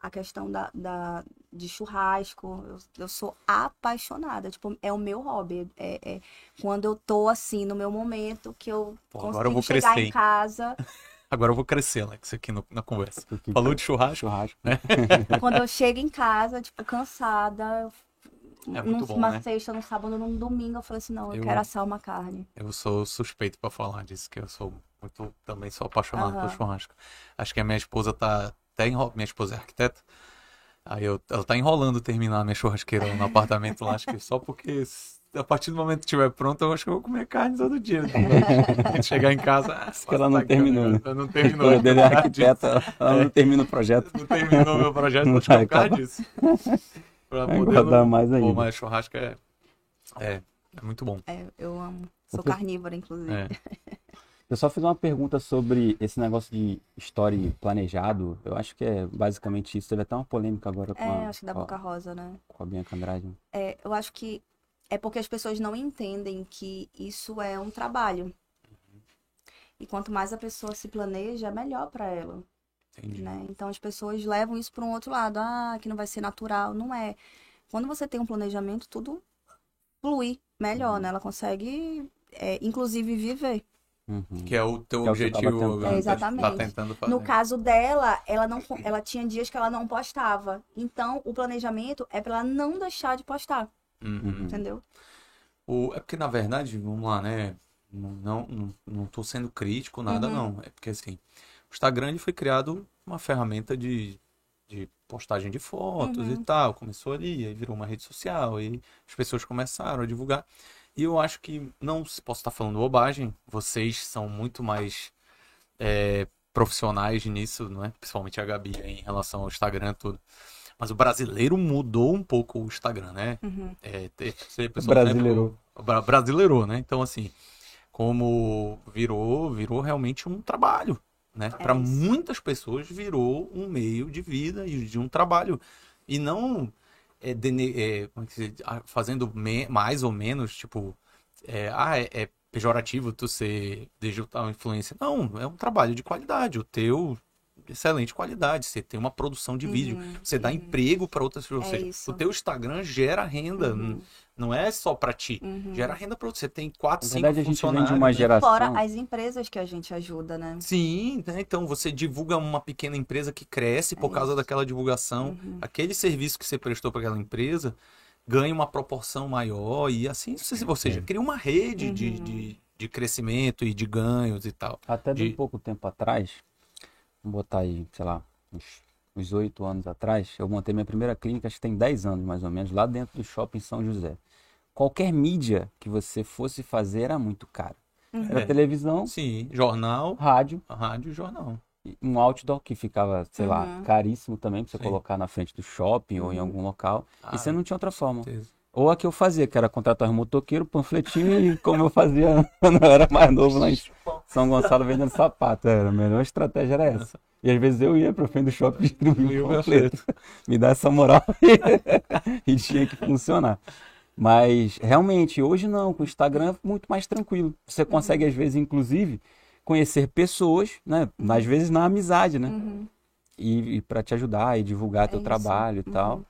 A questão da, da, de churrasco. Eu, eu sou apaixonada. Tipo, é o meu hobby. É, é quando eu tô assim, no meu momento, que eu Pô, consigo agora eu vou chegar crescer, em casa. Agora eu vou crescer, Alex, aqui no- na conversa. Falou de churrasco? churrasco. quando eu chego em casa, tipo, cansada. É muito bom, numa né? sexta, num sábado, num domingo, eu falei assim, não, eu, Eu- quero assar uma carne. Eu sou suspeito pra falar disso, que eu sou muito, também sou apaixonado por Aham. churrasco. Acho que a minha esposa tá até enro... minha esposa é arquiteta. Aí eu, ela tá enrolando terminar a minha churrasqueira no apartamento lá, acho que só porque a partir do momento que estiver pronto, eu acho que eu vou comer carne todo dia. Quando chegar em casa, ah, que ela não tá terminou, aqui, né? Ela não terminou. Quando dele é arquiteta, ela É. não termina o projeto. Não terminou meu projeto, Não acho é por causa acabar. disso. Pra Vai poder não- mais Pô, ainda. mas churrasco é, é, é muito bom. É, eu amo. Sou carnívora, inclusive. É. Eu só fiz uma pergunta sobre esse negócio de story planejado. Eu acho que é basicamente isso. Teve até uma polêmica agora com, É, a, acho que da com, a, Boca Rosa, né? com a Bianca Andrade. É, eu acho que é porque as pessoas não entendem que isso é um trabalho. E quanto mais a pessoa se planeja, melhor pra ela, Entendi. né? Então as pessoas levam isso para um outro lado. Ah, que não vai ser natural. Não é. Quando você tem um planejamento, tudo flui melhor, Uhum. né? Ela consegue, é, inclusive, viver. Uhum. Que é o teu Que é tava objetivo. É, tá- exatamente. Tá tentando fazer. No caso dela, ela não, ela tinha dias que ela não postava. Então, o planejamento é para ela não deixar de postar, Uhum. entendeu? O, é porque, na verdade, vamos lá, né? Não, não, não, tô sendo crítico, nada, Uhum. não. É porque, assim, o Instagram foi criado uma ferramenta de, de postagem de fotos Uhum. e tal. Começou ali, aí virou uma rede social, e as pessoas começaram a divulgar. E eu acho que, não se posso estar falando bobagem, vocês são muito mais é, profissionais nisso, não é? Principalmente a Gabi em relação ao Instagram e tudo. Mas o brasileiro mudou um pouco o Instagram, né? Uhum. É, pessoa, né, Brasileirou. Né? Então, assim, como virou, virou realmente um trabalho, né? Para isso. muitas pessoas virou um meio de vida e de um trabalho. E não é, é, é? Ah, fazendo mais ou menos, tipo, é, ah, é, é pejorativo tu ser digital influencer. Não, é um trabalho de qualidade. O teu, excelente qualidade. Você tem uma produção de vídeo. Uhum, Você dá uhum. emprego para outras pessoas. Ou É seja, o teu Instagram gera renda. Uhum. Não é só para ti. Uhum. Gera renda para você. Tem quatro, Na cinco verdade, a gente vem funcionários. de uma né? geração. Fora as empresas que a gente ajuda, né? Sim, né? Então você divulga uma pequena empresa que cresce por É causa isso. daquela divulgação. Uhum. Aquele serviço que você prestou para aquela empresa ganha uma proporção maior e assim, ou seja, cria uma rede de, Uhum. de, de crescimento e de ganhos e tal. Até de de- um pouco tempo atrás, vamos botar aí, sei lá, uns uns oito anos atrás, eu montei minha primeira clínica, acho que tem 10 anos mais ou menos, lá dentro do shopping São José. Qualquer mídia que você fosse fazer era muito caro. Era É. televisão, Sim, jornal, rádio, rádio, jornal. e um outdoor que ficava, sei lá, Uhum. caríssimo também pra você Sim. corocar na frente do shopping ou em Uhum. algum local. Ah, e você não tinha outra forma. certeza. Ou a que eu fazia, que era contratar um motoqueiro, panfletinho, e como eu fazia quando eu era mais novo lá em São Gonçalo vendendo sapato. Era, a melhor estratégia era essa. E às vezes eu ia pro frente do shopping distribuir o panfleto. Me dá essa moral e tinha que funcionar. Mas realmente, hoje não, com o Instagram é muito mais tranquilo. Você consegue, às vezes, inclusive, conhecer pessoas, né? Às vezes na amizade, né? Uhum. E, e para te ajudar e divulgar teu isso. trabalho e tal. Uhum.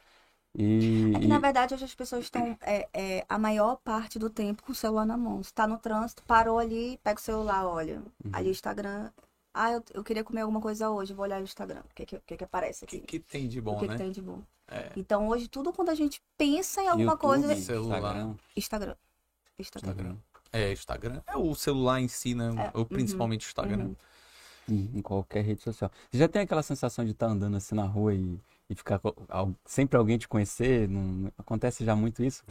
E, É que, e- na verdade, hoje as pessoas estão é, é, a maior parte do tempo com o celular na mão. Você tá no trânsito, parou ali, pega o celular, olha. Uhum. Ali o Instagram. Ah, eu, eu queria comer alguma coisa hoje, vou olhar o Instagram. O que que, o que, que aparece O que, aqui? que tem de o bom, que, que né? tem de bom? É. Então, hoje, tudo quando a gente pensa em alguma YouTube, coisa. Celular. Instagram. Instagram. Instagram. É, Instagram. É o celular em si, né? É, Ou principalmente o Instagram. uhum. Em, qualquer rede social. Você já tem aquela sensação de estar andando assim na rua e, e ficar sempre alguém te conhecer? Não, acontece já muito isso?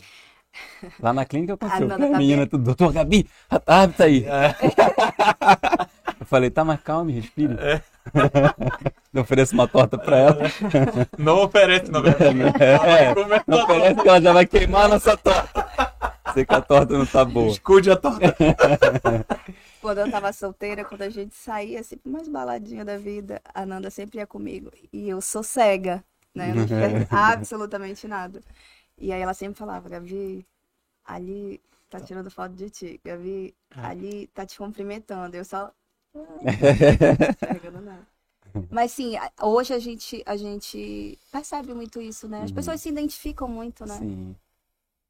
Lá na clínica aconteceu. A Nanda a tá menina, bem. tudo, doutor Gabi, a tá aí. Eu falei, tá, mas calme, respire. Não ofereço uma torta pra ela. Não oferece, não. É, não oferece que ela já vai queimar a nossa torta. Sei que a torta não tá boa. Escude a torta. Quando eu tava solteira, quando a gente saía, sempre mais baladinha da vida, a Nanda sempre ia comigo. E eu sou cega, né? Eu não enxergo absolutamente nada. E aí ela sempre falava, Gabi, ali tá tirando foto de ti. Gabi, ali tá te cumprimentando. Eu só. "Ah, enxergando nada. Mas sim, hoje a gente, a gente percebe muito isso, né? As Uhum. pessoas se identificam muito, né? Sim.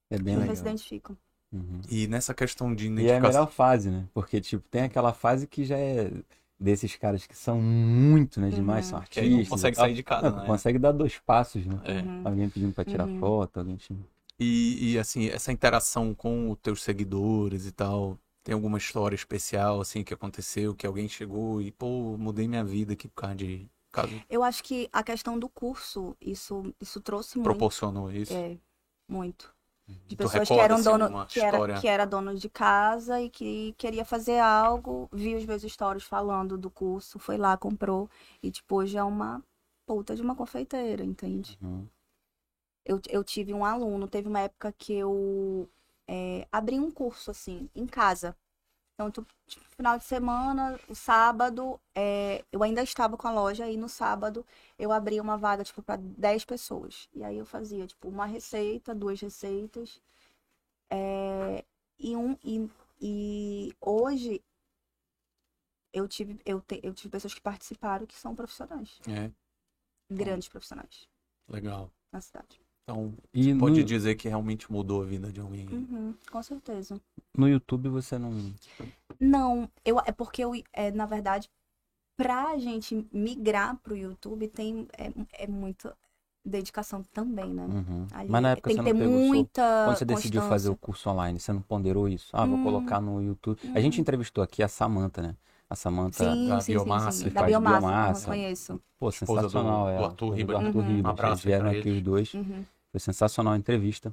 É bem As legal. se identificam. Uhum. E nessa questão de E é a identificação. melhor fase, né? Porque, tipo, tem aquela fase que já é desses caras que são muito, né? Demais, Uhum. são Que aí não artistas. consegue e sair de casa, Não, né? Consegue dar dois passos, né? É. Uhum. Alguém pedindo pra tirar Uhum. foto, alguém. E, e, assim, essa interação com os teus seguidores e tal, tem alguma história especial, assim, que aconteceu, que alguém chegou e, pô, mudei minha vida aqui por causa de. causa- Eu acho que a questão do curso, isso, isso trouxe muito. proporcionou isso? É, muito. De Tu pessoas que recorda, eram assim, dono, uma que, era, que era dono de casa e que queria fazer algo, viu os meus stories falando do curso, foi lá, comprou. E, tipo, hoje é uma puta de uma confeiteira, entende? Uhum. Eu, eu tive um aluno, teve uma época que eu é, abri um curso, assim, em casa. Então, tu- tipo, final de semana, o sábado, é, eu ainda estava com a loja, e no sábado eu abria uma vaga, tipo, para 10 pessoas. E aí eu fazia, tipo, uma receita, duas receitas. é, e, um, e, e hoje eu tive, eu, te- eu tive pessoas que participaram que são profissionais, É, grandes profissionais legal. na cidade. Então, E pode no, dizer que realmente mudou a vida de alguém. Uhum, com certeza. no YouTube você não... Não, eu, é porque eu, é, na verdade, pra gente migrar pro YouTube tem é, é muita dedicação também, né? Uhum. Ali Mas na época tem você que não ter pegou... sua- muita Quando você decidiu fazer o curso online, você não ponderou isso? Ah, vou Hum. colocar no YouTube. A gente Hum. entrevistou aqui a Samantha, né? A Samanta, da sim, biomassa, sim, sim. Da biomassa, biomassa. eu conheço. pô, do- sensacional do ela. Arthur Do Ribas. Arthur Uhum. Ribas. Um abraço vieram aqui eles. os dois. Uhum, Foi sensacional a entrevista.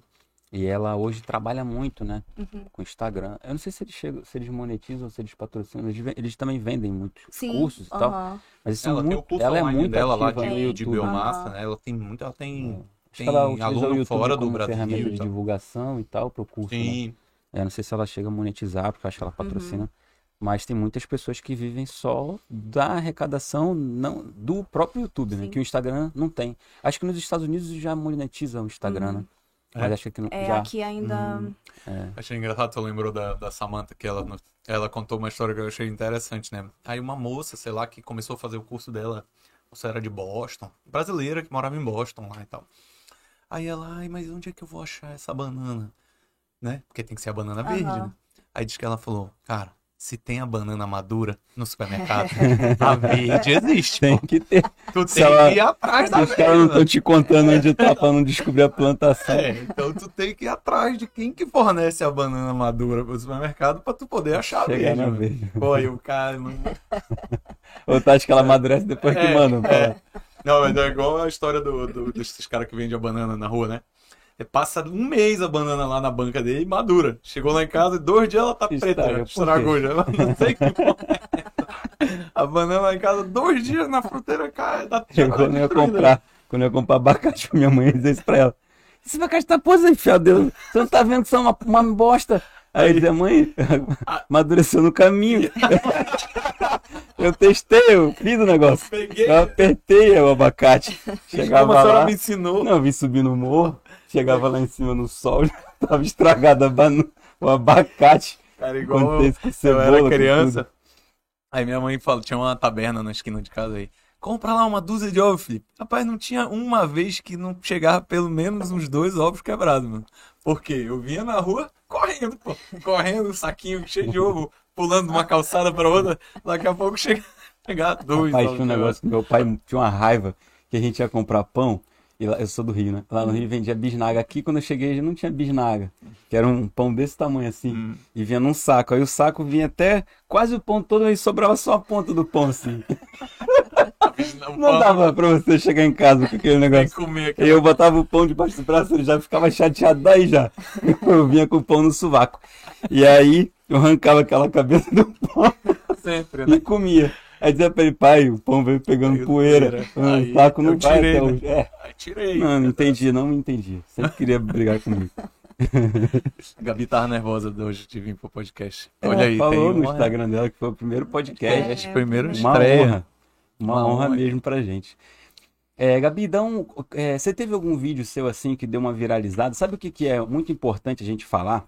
E ela hoje trabalha muito, né? uhum. Com o Instagram. Eu não sei se eles chegam, se eles monetizam ou se eles patrocinam. Eles, eles também vendem muitos Sim. cursos e tal. Mas eles são Ela tem o muito, curso ela é muito dela lá de, no de biomassa, Aham. né? Ela tem muito, ela tem, que tem ela utiliza o aluno fora do Brasil. ferramenta e de divulgação e tal pro curso. né? Sim, É, não sei se ela chega a monetizar, porque eu acho que ela patrocina. Mas tem muitas pessoas que vivem só da arrecadação não, do próprio YouTube, né? Que o Instagram não tem. Acho que nos Estados Unidos já monetiza o Instagram, né? Mas É. acho que aqui não, É, já. aqui ainda. é. Achei engraçado, tu lembrou da, da Samantha, que ela, ela contou uma história que eu achei interessante, né? Aí uma moça, sei lá, que começou a fazer o curso dela, você era de Boston, brasileira que morava em Boston lá e tal. Aí ela, ai, mas onde é que eu vou achar essa banana? Né? Porque tem que ser a banana verde, né? Aí diz que ela falou, cara, se tem a banana madura no supermercado, a verde existe. Tem que ter. Tu Se tem ela- que ir atrás da Os caras não estão te contando onde tá pra não descobrir a plantação. É, então tu tem que ir atrás de quem que fornece a banana madura pro supermercado pra tu poder achar a verde. na mano. verde. Pô, aí o cara não... Ou tá, acho que ela amadurece depois que É, mandam. pra é. Não, mas é igual a história do, do- desses caras que vendem a banana na rua, né? Passa um mês a banana lá na banca dele e madura. Chegou lá em casa, dois dias ela tá Estraga, preta, por estragou já. Eu Não sei que porra é. A banana lá em casa, dois dias na fruteira, cara, tá Eu, tá quando eu ia comprar, quando eu ia comprar abacate pra minha mãe, eu isso pra ela. Esse abacate tá posando enfiado dentro. Você não tá vendo que é uma, uma bosta? Aí eu dizia, mãe, amadureceu no caminho. Eu testei, eu fiz o negócio. Peguei. Eu apertei o abacate. Como Chegava a senhora lá. me ensinou. Não, eu vim subir no morro. Chegava lá em cima no sol, já tava estragado o abacate. Cara, igual eu cebola, era criança. Aí minha mãe falou, tinha uma taberna na esquina de casa aí. Compra lá uma dúzia de ovos, Felipe. Rapaz, não tinha uma vez que não chegava pelo menos uns dois ovos quebrados, mano. Por quê? Eu vinha na rua correndo, pô. Correndo, saquinho cheio de ovo, pulando de uma calçada pra outra. Daqui a pouco chega, chegar dois Rapaz, ovos tinha um negócio que meu pai tinha uma raiva que a gente ia comprar pão. E lá, eu sou do Rio, né? Lá no Rio vendia bisnaga. Aqui, quando eu cheguei, já não tinha bisnaga. Que era um pão desse tamanho assim. Hum. E vinha num saco. Aí o saco vinha até quase o pão todo e sobrava só a ponta do pão assim. Não, Não dava pra você chegar em casa com aquele negócio. comer E eu botava o pão debaixo do braço, ele já ficava chateado daí já. Eu vinha com o pão no sovaco. E aí eu arrancava aquela cabeça do pão sempre, e né? comia. Aí dizia pra ele, pai, o pão veio pegando Veio poeira. poeira. O Aí saco não vai tirei, até né? hoje. É. Aí tirei. Não, não entendi, não me entendi. Sempre queria brigar comigo. A Gabi tava nervosa de hoje de vir pro podcast. Olha aí, falou tem no uma... Instagram dela que foi o primeiro podcast. Podcast, primeiro Uma estreia. honra. Uma, Uma honra honra. mesmo pra gente. É, Gabi, dá um, é, você teve algum vídeo seu assim que deu uma viralizada? Sabe o que, que é muito importante a gente falar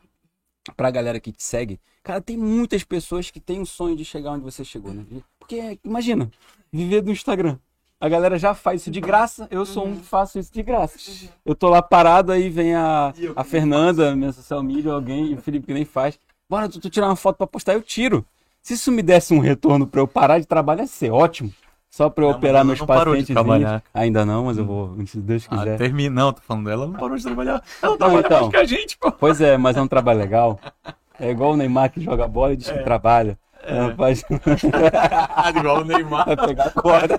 pra galera que te segue? Cara, tem muitas pessoas que têm um sonho de chegar onde você chegou, né? Porque, imagina, viver do Instagram. A galera já faz isso de graça, eu sou um que faço isso de graça. Eu tô lá parado, aí vem a, a Fernanda, minha social media, alguém, e o Felipe que nem faz. Bora, tu, tu tirar uma foto pra postar, eu tiro. Se isso me desse um retorno pra eu parar de trabalhar, ia ser ótimo. Só pra eu Não, operar meus pacientes. trabalhar. Ainda não, mas eu vou, se Deus Ah, quiser. termina. Não, tô falando dela, ela não parou de trabalhar. Ela Não, trabalha então. mais que a gente, pô. Pois é, mas é um trabalho legal. É igual o Neymar que joga bola e diz que trabalha. É. Faz... Igual o Neymar. Vai pegar a corda.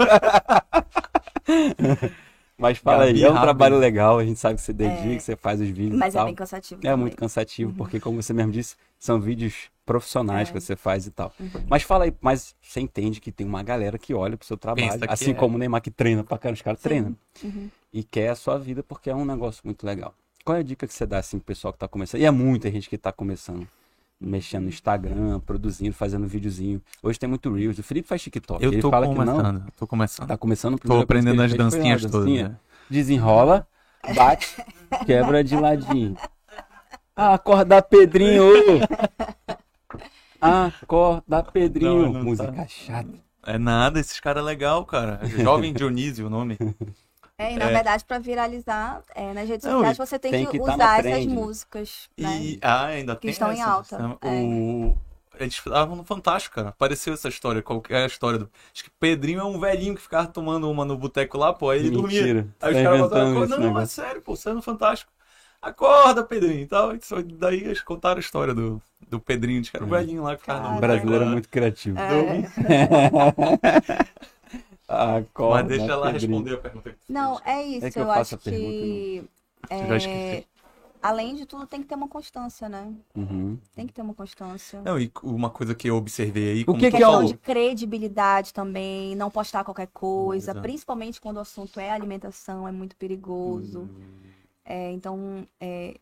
Mas fala aí, é um rápido. trabalho legal, a gente sabe que você dedica, É. que você faz os vídeos Mas e é bem cansativo. É também. muito cansativo, porque como você mesmo disse, são vídeos profissionais É. que você faz e tal. Mas fala aí, mas você entende que tem uma galera que olha pro seu trabalho, assim é. como o Neymar que treina pra cara, os caras treinam. Uhum. E quer a sua vida porque é um negócio muito legal. Qual é a dica que você dá assim pro pessoal que tá começando? E é muita gente que tá começando. Mexendo no Instagram, produzindo, fazendo videozinho. Hoje tem muito Reels. O Felipe faz TikTok. Eu ele tô fala que não. começando, tô começando. Tá começando Tô aprendendo as dancinhas todas. dancinha. né? Desenrola, bate, quebra de ladinho. Acorda Pedrinho! Acorda Pedrinho! Não, não Música tá. chata. É nada, esses caras é legal, cara. Jovem Dionísio o nome. É, e na É. verdade, pra viralizar é, nas redes Não, sociais, você tem, tem que, que tá usar essas né? músicas, né? E ah, ainda tem estão em essa alta, questão. é. O... Eles estavam no Fantástico, cara. Apareceu essa história. Qual que é a história do. Acho que Pedrinho é um velhinho que ficava tomando uma no boteco lá, pô. Aí ele dormia. Mentira. Aí Tá os caras botaram. esse Não, é sério, pô, você é no Fantástico. acorda, Pedrinho e tal. E daí eles contaram a história do, do Pedrinho, de que era o velhinho lá que ficava Cara, O brasileiro é muito criativo. É. Acorda, Mas deixa ela responder a pergunta que tu Não, fez. é isso. É que eu eu, acho que. É, além de tudo, tem que ter uma constância, né? Uhum. Tem que ter uma constância. Não, e uma coisa que eu observei aí. O que que é o- de credibilidade também, não postar qualquer coisa, Exato. principalmente quando o assunto é alimentação, é muito perigoso. Hum. É, então, é,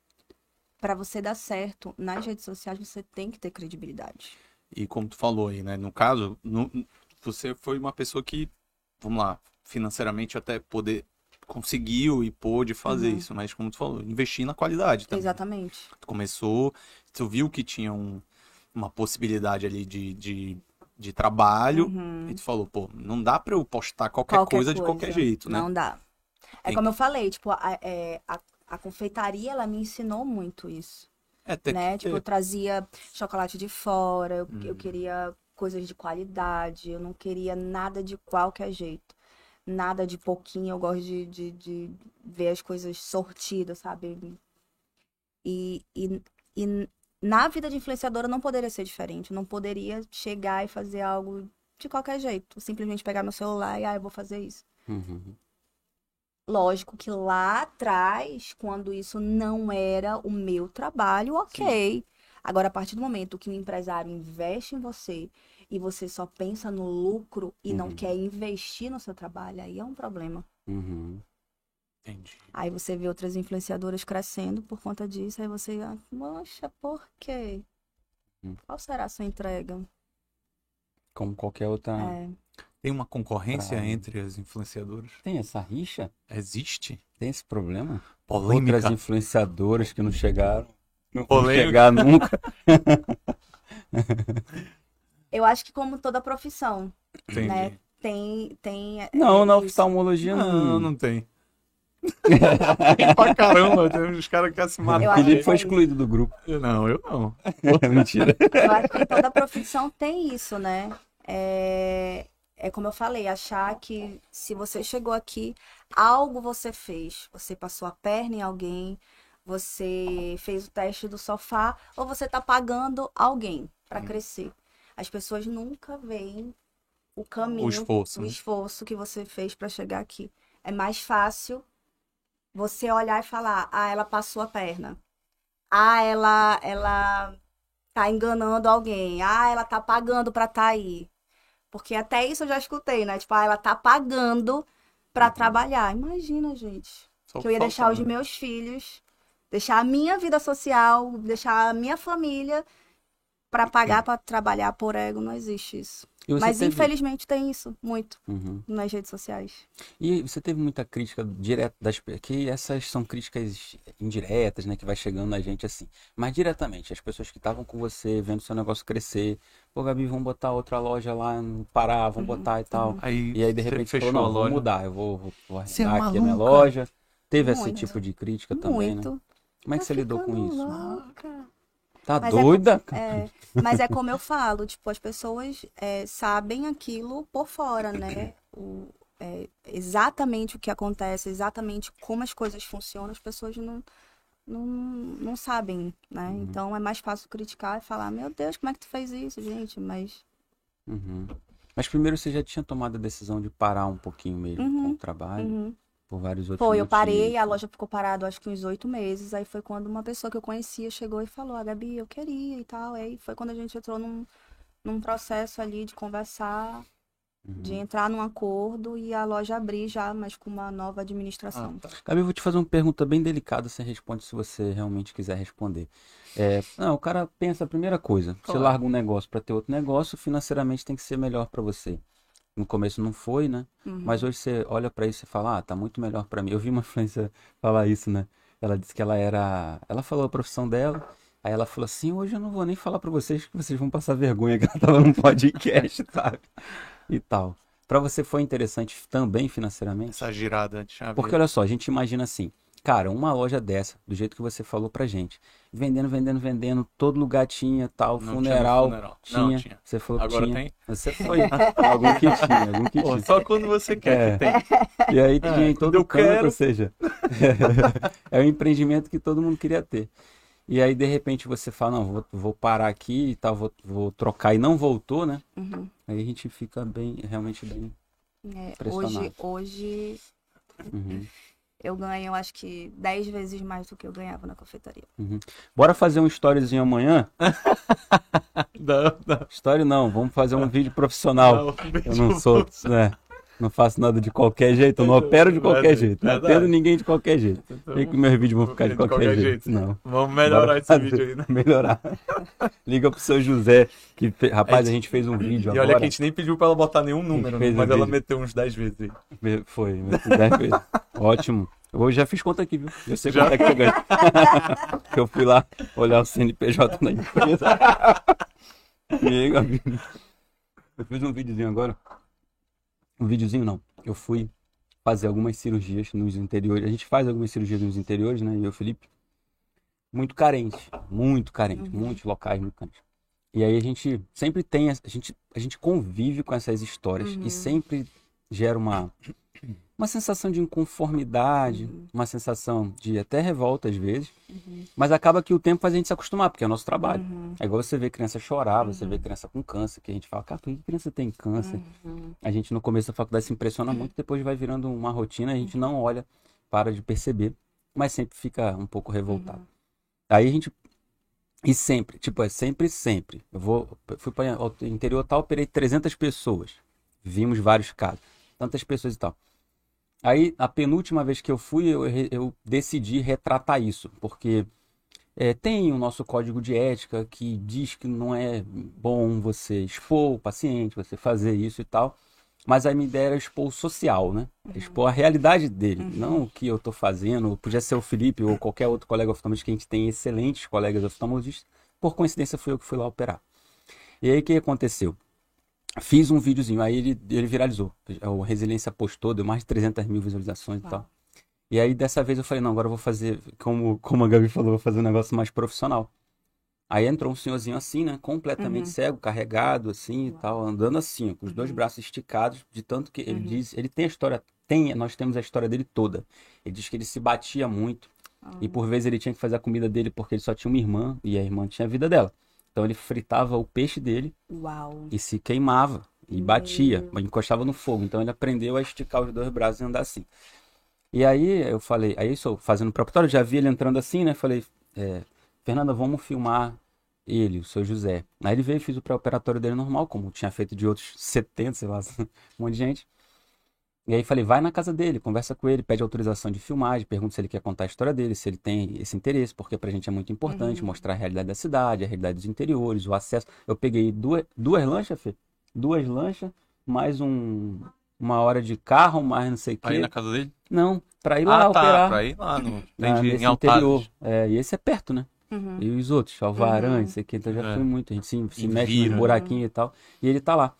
para você dar certo nas redes sociais, você tem que ter credibilidade. E como tu falou aí, né? No caso, no- você foi uma pessoa que, vamos lá, financeiramente até poder conseguiu e pôde fazer Uhum. isso, mas como tu falou, investir na qualidade também. Exatamente. Tu começou, tu viu que tinha um- uma possibilidade ali de, de, de trabalho Uhum. e tu falou, pô, não dá pra eu postar qualquer, Qualquer coisa, de qualquer jeito, né? Não dá. É Tem- como eu falei, tipo, a, é, a, a confeitaria, ela me ensinou muito isso. É, né? que Tipo, eu trazia chocolate de fora, eu, eu Hum. queria coisas de qualidade, eu não queria nada de qualquer jeito. Nada de pouquinho, eu gosto de, de, de ver as coisas sortidas, sabe? E, e, e na vida de influenciadora não poderia ser diferente. Eu não poderia chegar e fazer algo de qualquer jeito. Simplesmente pegar meu celular e, ah, eu vou fazer isso. Uhum. Lógico que lá atrás, quando isso não era o meu trabalho, ok. Agora, a partir do momento que o empresário investe em você e você só pensa no lucro e não Uhum. quer investir no seu trabalho, aí é um problema. Uhum. Entendi. Aí você vê outras influenciadoras crescendo por conta disso, aí você, ah, poxa, por quê? Hum. Qual será a sua entrega? Como qualquer outra. É, Tem uma concorrência Pra- entre as influenciadoras? Tem essa rixa? Existe? Tem esse problema? Polêmica? Outras influenciadoras que não chegaram. Não Polêmica. chegar nunca. Eu acho que como toda profissão, Entendi. né? Tem, tem. é, Não, na isso. oftalmologia Não, não. não tem. tem pra caramba, tem uns caras que querem se matar. acho Felipe foi é excluído do grupo. Não, eu não. Mentira. Eu acho que toda profissão tem isso, né? É, é como eu falei, achar que se você chegou aqui, algo você fez. Você passou a perna em alguém, você fez o teste do sofá, ou você tá pagando alguém para crescer. As pessoas nunca veem o caminho, O esforço. o né? esforço que você fez para chegar aqui. É mais fácil você olhar e falar: "Ah, ela passou a perna. Ah, ela ela tá enganando alguém. Ah, ela tá pagando pra tá aí". Porque até isso eu já escutei, né? Tipo, ah, ela tá pagando pra trabalhar. Imagina, gente, Só que eu ia falta, deixar os né? meus filhos, deixar a minha vida social, deixar a minha família pra pagar pra trabalhar por ego, não existe isso. Mas teve- infelizmente tem isso muito Uhum. nas redes sociais. E você teve muita crítica direta das que essas são críticas indiretas, né, que vai chegando na gente assim. Mas diretamente, as pessoas que estavam com você, vendo seu negócio crescer, pô, Gabi, vamos botar outra loja lá no Pará, vamos Uhum, botar e tal. Aí, E aí de repente fechou falou, não, a vou loja. mudar, eu vou, vou, vou é arrendar aqui a minha loja. Teve esse Muito. tipo de crítica também, né? Como é que você lidou com isso? louca. Tá Mas é doida? É, mas é como eu falo, tipo, as pessoas é, sabem aquilo por fora, né? O, é, exatamente o que acontece, exatamente como as coisas funcionam, as pessoas não, não, não sabem, né? Uhum. Então é mais fácil criticar e falar, meu Deus, como é que tu fez isso, gente? Mas Uhum. Mas primeiro você já tinha tomado a decisão de parar um pouquinho mesmo Uhum, com o trabalho, uhum. Por vários outros foi, eu parei, motivos. a loja ficou parada acho que uns oito meses. Aí foi quando uma pessoa que eu conhecia chegou e falou, a Gabi, eu queria e tal. Aí foi quando a gente entrou num, num processo ali de conversar Uhum. de entrar num acordo e a loja abrir já, mas com uma nova Ah, administração. tá. Gabi, eu vou te fazer uma pergunta bem delicada, você responde se você realmente quiser responder. É, não, o cara pensa a primeira coisa, você Claro. larga um negócio para ter outro negócio, financeiramente tem que ser melhor para você. No começo não foi, né? Uhum. Mas hoje você olha para isso e fala, ah, tá muito melhor para mim. Eu vi uma influencer falar isso, né? Ela disse que ela era, ela falou a profissão dela, aí ela falou assim, hoje eu não vou nem falar para vocês que vocês vão passar vergonha que ela tava num podcast, sabe? E tal. Para você foi interessante também financeiramente? Essa girada chave. Porque olha só, a gente imagina assim, Cara, uma loja dessa, do jeito que você falou pra gente, vendendo, vendendo, vendendo, todo lugar tinha tal, Não funeral, tinha funeral. tinha, Não, tinha. Você falou que Agora tinha. tem? Você foi. algum que tinha, algum que Pô, tinha. só quando você quer É. que tem. E aí tinha em quando todo canto, quero. ou seja, é um empreendimento que todo mundo queria ter. E aí, de repente, você fala, não, vou, vou parar aqui e tal, vou, vou trocar e não voltou, né? Uhum. Aí a gente fica bem, realmente bem. É, hoje, hoje Uhum, eu ganho, acho que 10 vezes mais do que eu ganhava na confeitaria. uhum. Bora fazer um storyzinho amanhã? Não, não. Story não, vamos fazer um vídeo profissional. Eu não sou, né? Não faço nada de qualquer jeito, eu não opero de qualquer Verdade, jeito, não atendo ninguém de qualquer jeito. Então, Nem que meus vídeos vão ficar de qualquer, jeito. Não. Vamos melhorar Bora esse fazer- vídeo aí, né? Melhorar. Liga pro seu José, que rapaz, É, a gente fez um vídeo E agora. olha que a gente nem pediu pra ela botar nenhum número, né? fez um mas ela vídeo. meteu uns 10 vezes aí. Foi, me- dez vezes. Ótimo. Eu já fiz conta aqui, viu? Eu sei Já? quanto é que eu ganho. Eu fui lá olhar o CNPJ da empresa. E aí, Gabi? Eu fiz um videozinho agora. Um videozinho não. Eu fui fazer algumas cirurgias nos interiores. A gente faz algumas cirurgias nos interiores, né? E eu o Felipe. Muito carente. Muito carente. Uhum. Muitos locais muito carentes. E aí a gente sempre tem. A gente, a gente convive com essas histórias. Uhum. E sempre gera uma, uma sensação de inconformidade, uma sensação de até revolta às vezes, mas acaba que o tempo faz a gente se acostumar, porque é o nosso trabalho. Uhum. É igual você ver criança chorar, você vê criança com câncer, que a gente fala, cara, por que criança tem câncer? Uhum. A gente no começo da faculdade se impressiona muito, depois vai virando uma rotina, a gente não olha, para de perceber, mas sempre fica um pouco revoltado. Aí a gente. E sempre, tipo, é sempre, sempre. Eu vou, eu fui para o interior tal, operei 300 pessoas. Vimos vários casos. Tantas pessoas e tal. Aí, a penúltima vez que eu fui, eu, eu decidi retratar isso, porque é, tem o nosso código de ética que diz que não é bom você expor o paciente, você fazer isso e tal. Mas a minha ideia era expor o social, né? Expor a realidade dele, não o que eu tô fazendo. Podia ser o Felipe ou qualquer outro colega oftalmologista, que a gente tem excelentes colegas oftalmologistas. Por coincidência, fui eu que fui lá operar. E aí, o que aconteceu? Fiz um videozinho, aí ele, ele viralizou. O Resiliência postou, deu mais de 300 mil visualizações e Uau. tal. E aí, dessa vez, eu falei, não, agora eu vou fazer, como, como a Gabi falou, vou fazer um negócio mais profissional. Aí entrou um senhorzinho assim, né? Completamente Uhum. cego, carregado, assim e tal, andando assim, com os dois Uhum. braços esticados, de tanto que ele Uhum. diz. Ele tem a história, tem, nós temos a história dele toda. Ele diz que ele se batia muito e por vezes ele tinha que fazer a comida dele porque ele só tinha uma irmã e a irmã tinha a vida dela. Então ele fritava o peixe dele Uau. e se queimava e batia, encostava no fogo. Então ele aprendeu a esticar os dois braços e andar assim. E aí eu falei, aí isso fazendo o preparatório, já vi ele entrando assim, né? Falei, é, Fernanda, vamos filmar ele, o seu José. Aí ele veio e fiz o pré-operatório dele normal, como tinha feito de outros 70, sei lá, um monte de gente. E aí falei, vai na casa dele, conversa com ele, pede autorização de filmagem, pergunta se ele quer contar a história dele, se ele tem esse interesse, porque pra gente é muito importante Uhum. mostrar a realidade da cidade, a realidade dos interiores, o acesso. Eu peguei duas, duas lanchas, Fê? Duas lanchas, mais um, uma hora de carro, mais não sei o Aí quê. na casa dele? Não, pra ir lá ah, tá. operar. Pra ir lá no. na- Entendi, nesse em interior. É, e esse é perto, né? Uhum. E os outros, Alvarã, Uhum. isso aqui, então já É. foi muito. A gente se, se Em mexe Vira. nos buraquinhos e tal. E ele tá lá.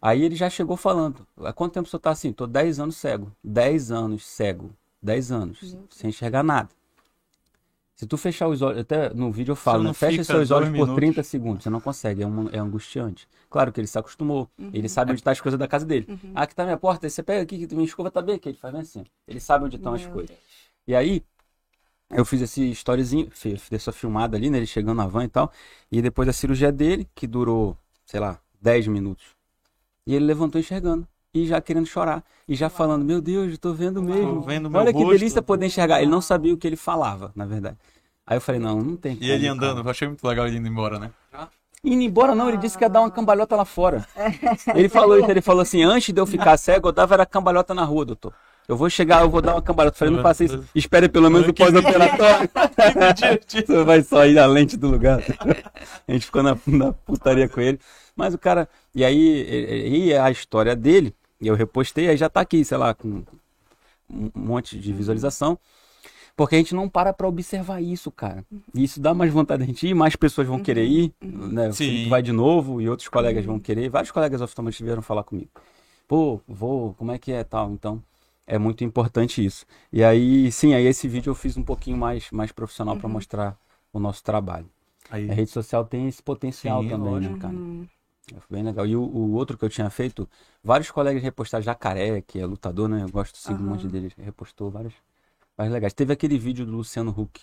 Aí ele já chegou falando. Há quanto tempo o senhor tá assim? Tô 10 anos cego. 10 anos cego. 10 anos. Sem enxergar nada. Se tu fechar os olhos, até no vídeo eu falo, Você né? não Fecha seus olhos por minutos? 30 segundos. Você não consegue, é, um, é angustiante. Claro que ele se acostumou. Ele sabe onde tá as coisas da casa dele. Uhum. Ah, aqui tá minha porta, aí você pega aqui, que minha escova tá bem aqui. Ele faz bem assim. Ele sabe onde estão as coisas. Deus. E aí, eu fiz esse storyzinho, fi- fiz essa filmada ali, né? Ele chegando na van e tal. E depois a cirurgia dele, que durou, sei lá, 10 minutos. E ele levantou enxergando. E já querendo chorar. E já falando, meu Deus, eu tô vendo mesmo. Tô vendo meu Olha que rosto." delícia poder enxergar. Ele não sabia o que ele falava, na verdade. Aí eu falei, não, não tem E ele como, cara. andando, eu achei muito legal ele indo embora, né? Indo embora não, ele disse que ia dar uma cambalhota lá fora. Ele falou isso, ele falou assim, antes de eu ficar cego, eu dava era cambalhota na rua, doutor. Eu vou chegar, eu vou dar uma cambalhota. Eu falei, não faça isso. Espere pelo menos o Que pós-operatório. Você vai só ir à lente do lugar. A gente ficou na, na putaria com ele. Mas o cara. E aí, e, a história dele, e eu repostei, aí já tá aqui, sei lá, com um monte de visualização. Porque a gente não para pra observar isso, cara. E isso dá mais vontade da gente ir, mais pessoas vão querer ir, né? O Sim. Vai de novo e outros colegas vão querer. Vários colegas oftalmologistas vieram falar comigo. Pô, vou, como é que é tal? Então, é muito importante isso. E aí, sim, aí esse vídeo eu fiz um pouquinho mais, mais profissional para mostrar o nosso trabalho. Aí, A rede social tem esse potencial Sim, também, lógico. né, cara? Uhum. É bem legal. E o, o outro que eu tinha feito, vários colegas repostaram, Jacaré, que é lutador, né? Eu gosto de seguir um monte deles, repostou vários, vários legais. Teve aquele vídeo do Luciano Huck,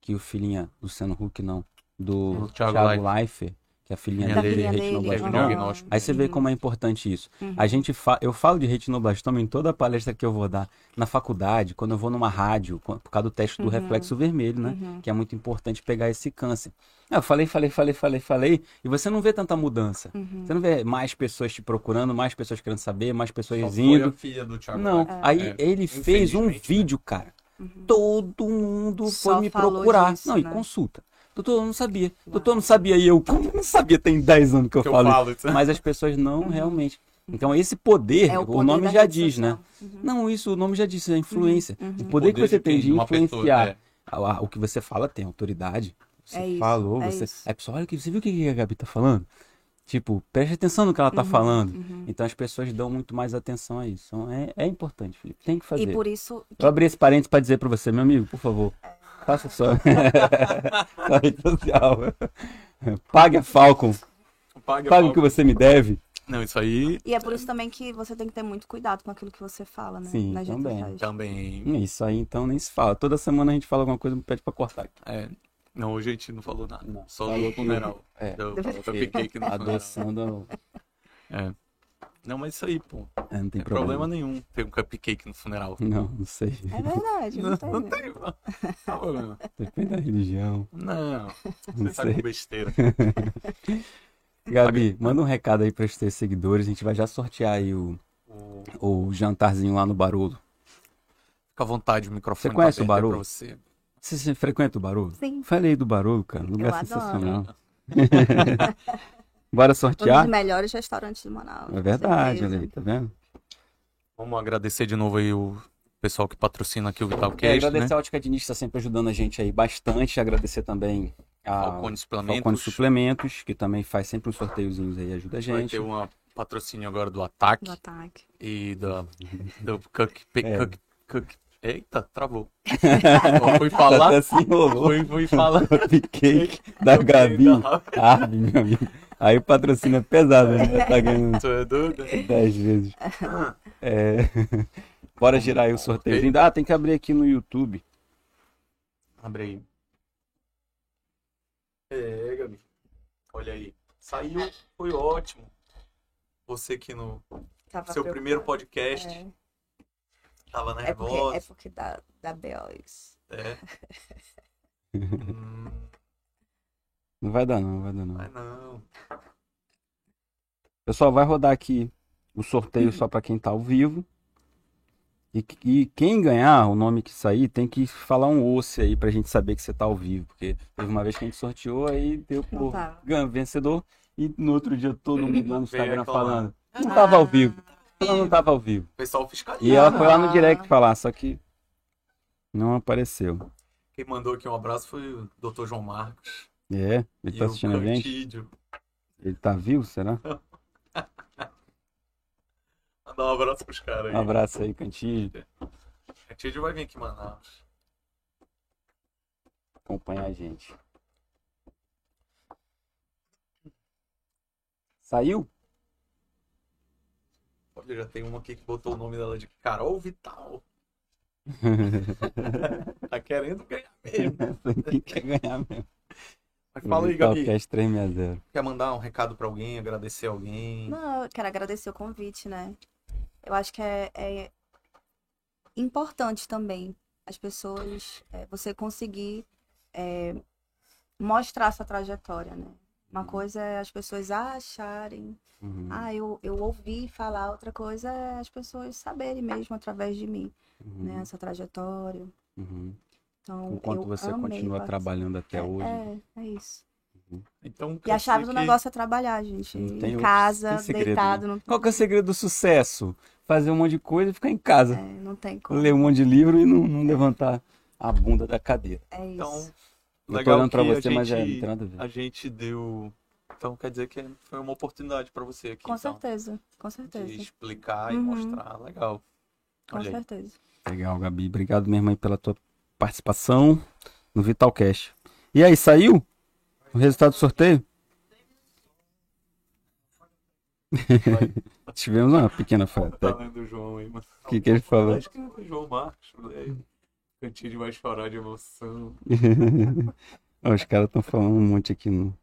que o filhinha, Luciano Huck não, do O Thiago Thiago, Leifert, que a filhinha Da dele é retinoblastoma. Aí você vê Uhum. como é importante isso. Uhum. A gente fa... Eu falo de retinoblastoma em toda palestra que eu vou dar, na faculdade, quando eu vou numa rádio, por causa do teste do Uhum. reflexo vermelho, né? Uhum. Que é muito importante pegar esse câncer. Ah, Eu falei, falei, falei, falei, falei, e você não vê tanta mudança. Uhum. Você não vê mais pessoas te procurando, mais pessoas querendo saber, mais pessoas só foi a indo. filha do Thiago Não, Leifert. aí É. ele fez um né? vídeo, cara. Todo mundo Só foi me procurar. disso, não, e né? consulta. Doutor, eu não sabia. Doutor, eu não sabia. E eu, como eu não sabia? Tem 10 anos que eu Que eu falo. falo isso. Mas as pessoas não realmente. Então, esse poder, É o, poder nome da já diz, né? Uhum. Não, isso, o nome já disse, é influência. Uhum. O poder, que você tem de Uma pessoa, influenciar é. o que você fala tem autoridade. Você É isso, falou, é você. isso. Aí a pessoa, olha aqui, você viu o que a Gabi tá falando? Tipo, preste atenção no que ela tá Uhum, falando. uhum. Então as pessoas dão muito mais atenção a isso. Então, é, é importante, Felipe. Tem que fazer. E por isso. Eu abri esse parênteses pra dizer pra você, meu amigo, por favor. Faça sua, sua rede social. Pague a Falcon. Paga, Pague o que você me deve. Não, isso aí E é por isso também que você tem que ter muito cuidado com aquilo que você fala, né? Sim, nas também. também. Isso aí então nem se fala. Toda semana a gente fala alguma coisa e pede pra cortar. É. Não, hoje a gente não falou nada. Não, Só falou funeral. É. Do cupcake no funeral. Adoçando. É. Não, mas isso aí, pô. Não É, não tem tem problema nenhum ter um cupcake no funeral. Não, não sei. É verdade, não, tem. Não tem, não. Não tem problema. Depende da religião. Não, Não você tá com sei. besteira. Gabi, manda um recado aí pros teus seguidores. A gente vai já sortear aí o, O- o jantarzinho lá no Barolo. Fica à vontade, o microfone Você conhece tá o pra você. Você, você frequenta o Barolo? Sim. Falei do Barolo, cara. Lugar Eu adoro. sensacional. Bora Um sortear? dos melhores restaurantes de Manaus. É verdade, olha aí, tá vendo? Vamos agradecer de novo aí o pessoal que patrocina aqui o É, Vitalcast, agradecer né? a Ótica Diniz que está sempre ajudando a gente aí bastante. Agradecer também a Falcone Suplementos. Falcone Suplementos, que também faz sempre uns sorteiozinhos aí, ajuda a Vai gente. ter um patrocínio agora do Ataque Do ataque. e da, do Cook, É. Cook, Cook. Eita, travou. Eu fui falar, assim, rolou. fui, fui falar. Cupcake da Gabi. Ah, meu amigo. Aí o patrocínio é pesado, né? Tá ganhando é doido? 10 vezes. É. Bora girar aí o sorteio. Ah, tem que abrir aqui no YouTube. Abre aí. É, Gabi. Olha aí. Saiu, foi ótimo. Você que no Tava seu primeiro podcast É, tava é porque, nervosa. é porque dá, dá B.O. isso. É. Hum, Não vai dar, não, não vai dar, não. mas não. Pessoal, vai rodar aqui o sorteio só para quem tá ao vivo. E, e quem ganhar, o nome que sair, tem que falar um osso aí pra gente saber que você tá ao vivo. Porque teve uma vez que a gente sorteou, aí deu por ganha, vencedor. E no outro dia todo mundo lá no Instagram falando. Não tava ao vivo. Ela não tava ao vivo. O pessoal fiscaliza. E ela foi lá no Ah. direct falar, só que não apareceu. Quem mandou aqui um abraço foi o Dr. João Marcos. É, ele e tá o assistindo a gente? Cantídio. Ele tá vivo, será? Mandar um abraço pros caras aí. Um abraço aí, Cantinho. Cantídio vai vir aqui em Manaus. acompanhar a gente. Saiu? Olha, já tem uma aqui que botou o nome dela de Carol Vital. Tá querendo ganhar mesmo. Quer ganhar mesmo? Fala aí, Gabi. Talcast 360. Quer mandar um recado pra alguém, agradecer alguém? Não, eu quero agradecer o convite, né? Eu acho que é, é importante também as pessoas, é, você conseguir é, mostrar sua trajetória, né? Uma coisa é as pessoas acharem, Uhum, ah, eu, eu ouvi falar, outra coisa é as pessoas saberem mesmo através de mim, uhum, né? Essa trajetória. uhum. Então, Enquanto eu você amei continua trabalhando até É, hoje. É, é isso. Então, E a chave do negócio é trabalhar, gente. Em casa, tem segredo, deitado, não, Qual que é o segredo do sucesso? Fazer um monte de coisa e ficar em casa. é, não tem como. Ler um monte de livro e não, não levantar a bunda da cadeira. É isso. Então, Eu tô legal olhando pra você, mas é, não gente- tem nada a ver. a gente deu. Então quer dizer que foi uma oportunidade pra você aqui. com então, certeza, com De certeza. explicar e Uhum. mostrar. Legal. Com Olha aí. certeza. Legal, Gabi. Obrigado mesmo aí pela tua participação no Vitalcast. E aí, saiu o resultado do sorteio? Tivemos uma pequena falha. Tá lendo o João aí, mano. O que, que ele falou? Acho que é o João Marcos, moleque. Cantinho vai chorar de emoção. Os caras estão falando um monte aqui. No...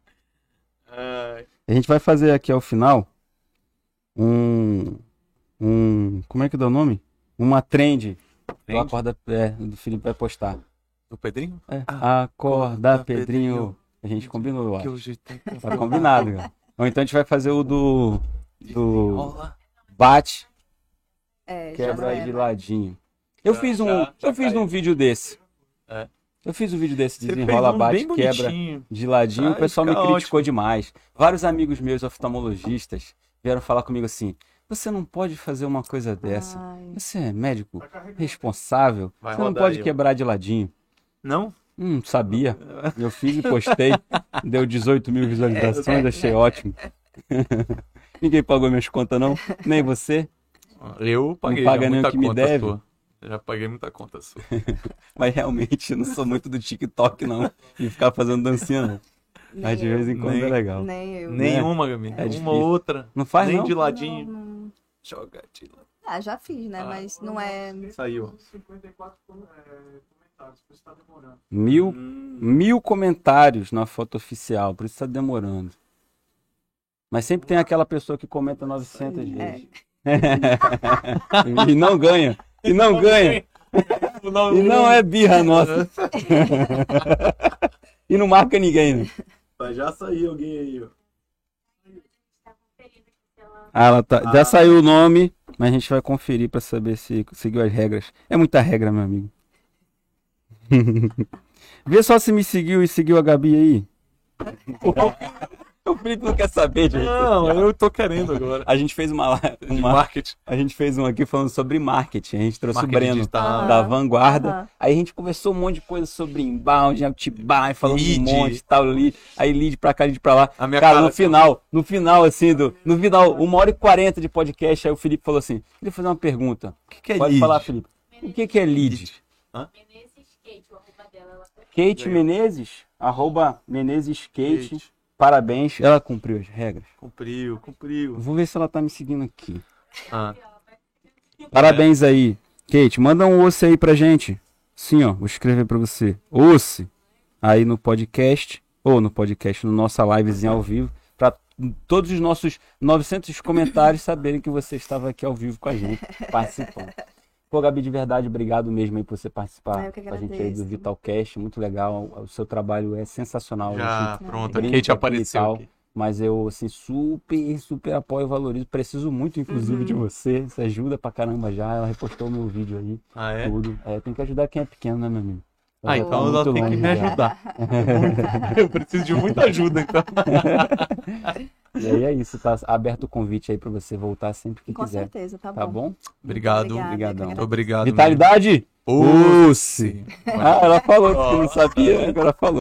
Ai, A gente vai fazer aqui ao final um. Um. Como é que dá o nome? Uma trend. Do? Acorda, é, do Felipe vai postar. do Pedrinho? É. Ah, Acorda, acorda, Pedrinho. Pedrinho. A gente combinou, eu Que acho. tem que Tá combinado, cara. Ou então a gente vai fazer o do. Do. Bate, É, quebra aí de ladinho. Eu Já- fiz um. já- já eu fiz caiu. um vídeo desse. É. Eu fiz um vídeo desse, desenrola, um bate, quebra de ladinho. Ah, o pessoal me criticou demais. Vários amigos meus oftalmologistas vieram falar comigo assim: você não pode fazer uma coisa dessa. Ai, Você é médico responsável. Vai você não pode quebrar de ladinho. Não? Hum, sabia. Eu fiz e postei. Deu 18 mil visualizações, achei ótimo. Ninguém pagou minhas contas, não? Nem você. Eu paguei paga já nem o muita que me deve? sua. Já paguei muita conta sua. Mas realmente eu não sou muito do TikTok, não. E ficar fazendo dancinha, não. Mas de nem vez em quando Nem- é legal. Nem eu. Nenhuma, Gabi. É Uma difícil. outra. Não faz, Nem não? de ladinho. Não, não. Joga de ladinho. Ah, já fiz, né? Ah. Mas não é. Saiu. 54 é, comentários, por isso tá demorando. Mil, Hum, mil comentários na foto oficial, por isso tá demorando. Mas sempre tem aquela pessoa que comenta 900 vezes. e não ganha. E não ganha. E não é birra nossa. e não marca ninguém, né? Mas já saiu alguém aí, ó. Ah, ela tá, já saiu o nome, mas a gente vai conferir pra saber se seguiu as regras. É muita regra, meu amigo. Vê só se me seguiu e seguiu a Gabi aí. o Felipe não quer saber, gente. Não, eu tô querendo agora. A gente fez uma, De uma marketing. a gente fez um aqui falando sobre marketing. A gente trouxe Marketing o Breno digital. da Aham, Vanguarda. Aí a gente conversou um monte de coisa sobre inbound, outbound, falando Lead. um monte, tal, lead. Aí lead pra cá, lead pra lá. A minha cara, cara no final, no final, assim, do, no final, uma hora e quarenta de podcast, aí o Felipe falou assim, queria fazer uma pergunta. O que, que é Pode lead? falar, Felipe. O que, que é lead? Lead. Hã? Menezes Kate, o arroba dela. Ela Kate. Menezes, arroba Menezes Kate, Kate. Parabéns. Ela cumpriu as regras. Cumpriu, cumpriu. Vou ver se ela tá me seguindo aqui. Ah, Parabéns aí. Kate, manda um osso aí pra gente. Sim, ó, vou escrever pra você. Osse aí no podcast, ou no podcast, no nossa livezinha ao vivo, pra todos os nossos 900 comentários saberem que você estava aqui ao vivo com a gente, participando. Pô, Gabi, de verdade, obrigado mesmo aí por você participar Ah, eu que a gente aí do. Vitalcast, muito legal. O seu trabalho é sensacional. já, assim, pronto. A brinca Kate aqui e apareceu tal. aqui. Mas eu, assim, super, super apoio e valorizo. Preciso muito, inclusive, Uhum. de você. Você ajuda pra caramba já. Ela repostou o meu vídeo aí, Ah, é? tudo. É, tem que ajudar quem é pequeno, né, meu amigo? Eu Ah, então tô ela tem que me ajudar. Eu preciso de muita ajuda, então. E aí é isso, tá aberto o convite aí pra você voltar sempre que Com quiser. certeza, tá bom. Tá bom? Obrigado. Obrigadão. obrigado. Vitalidade? Usse! Ah, ela falou que você não sabia, agora falou.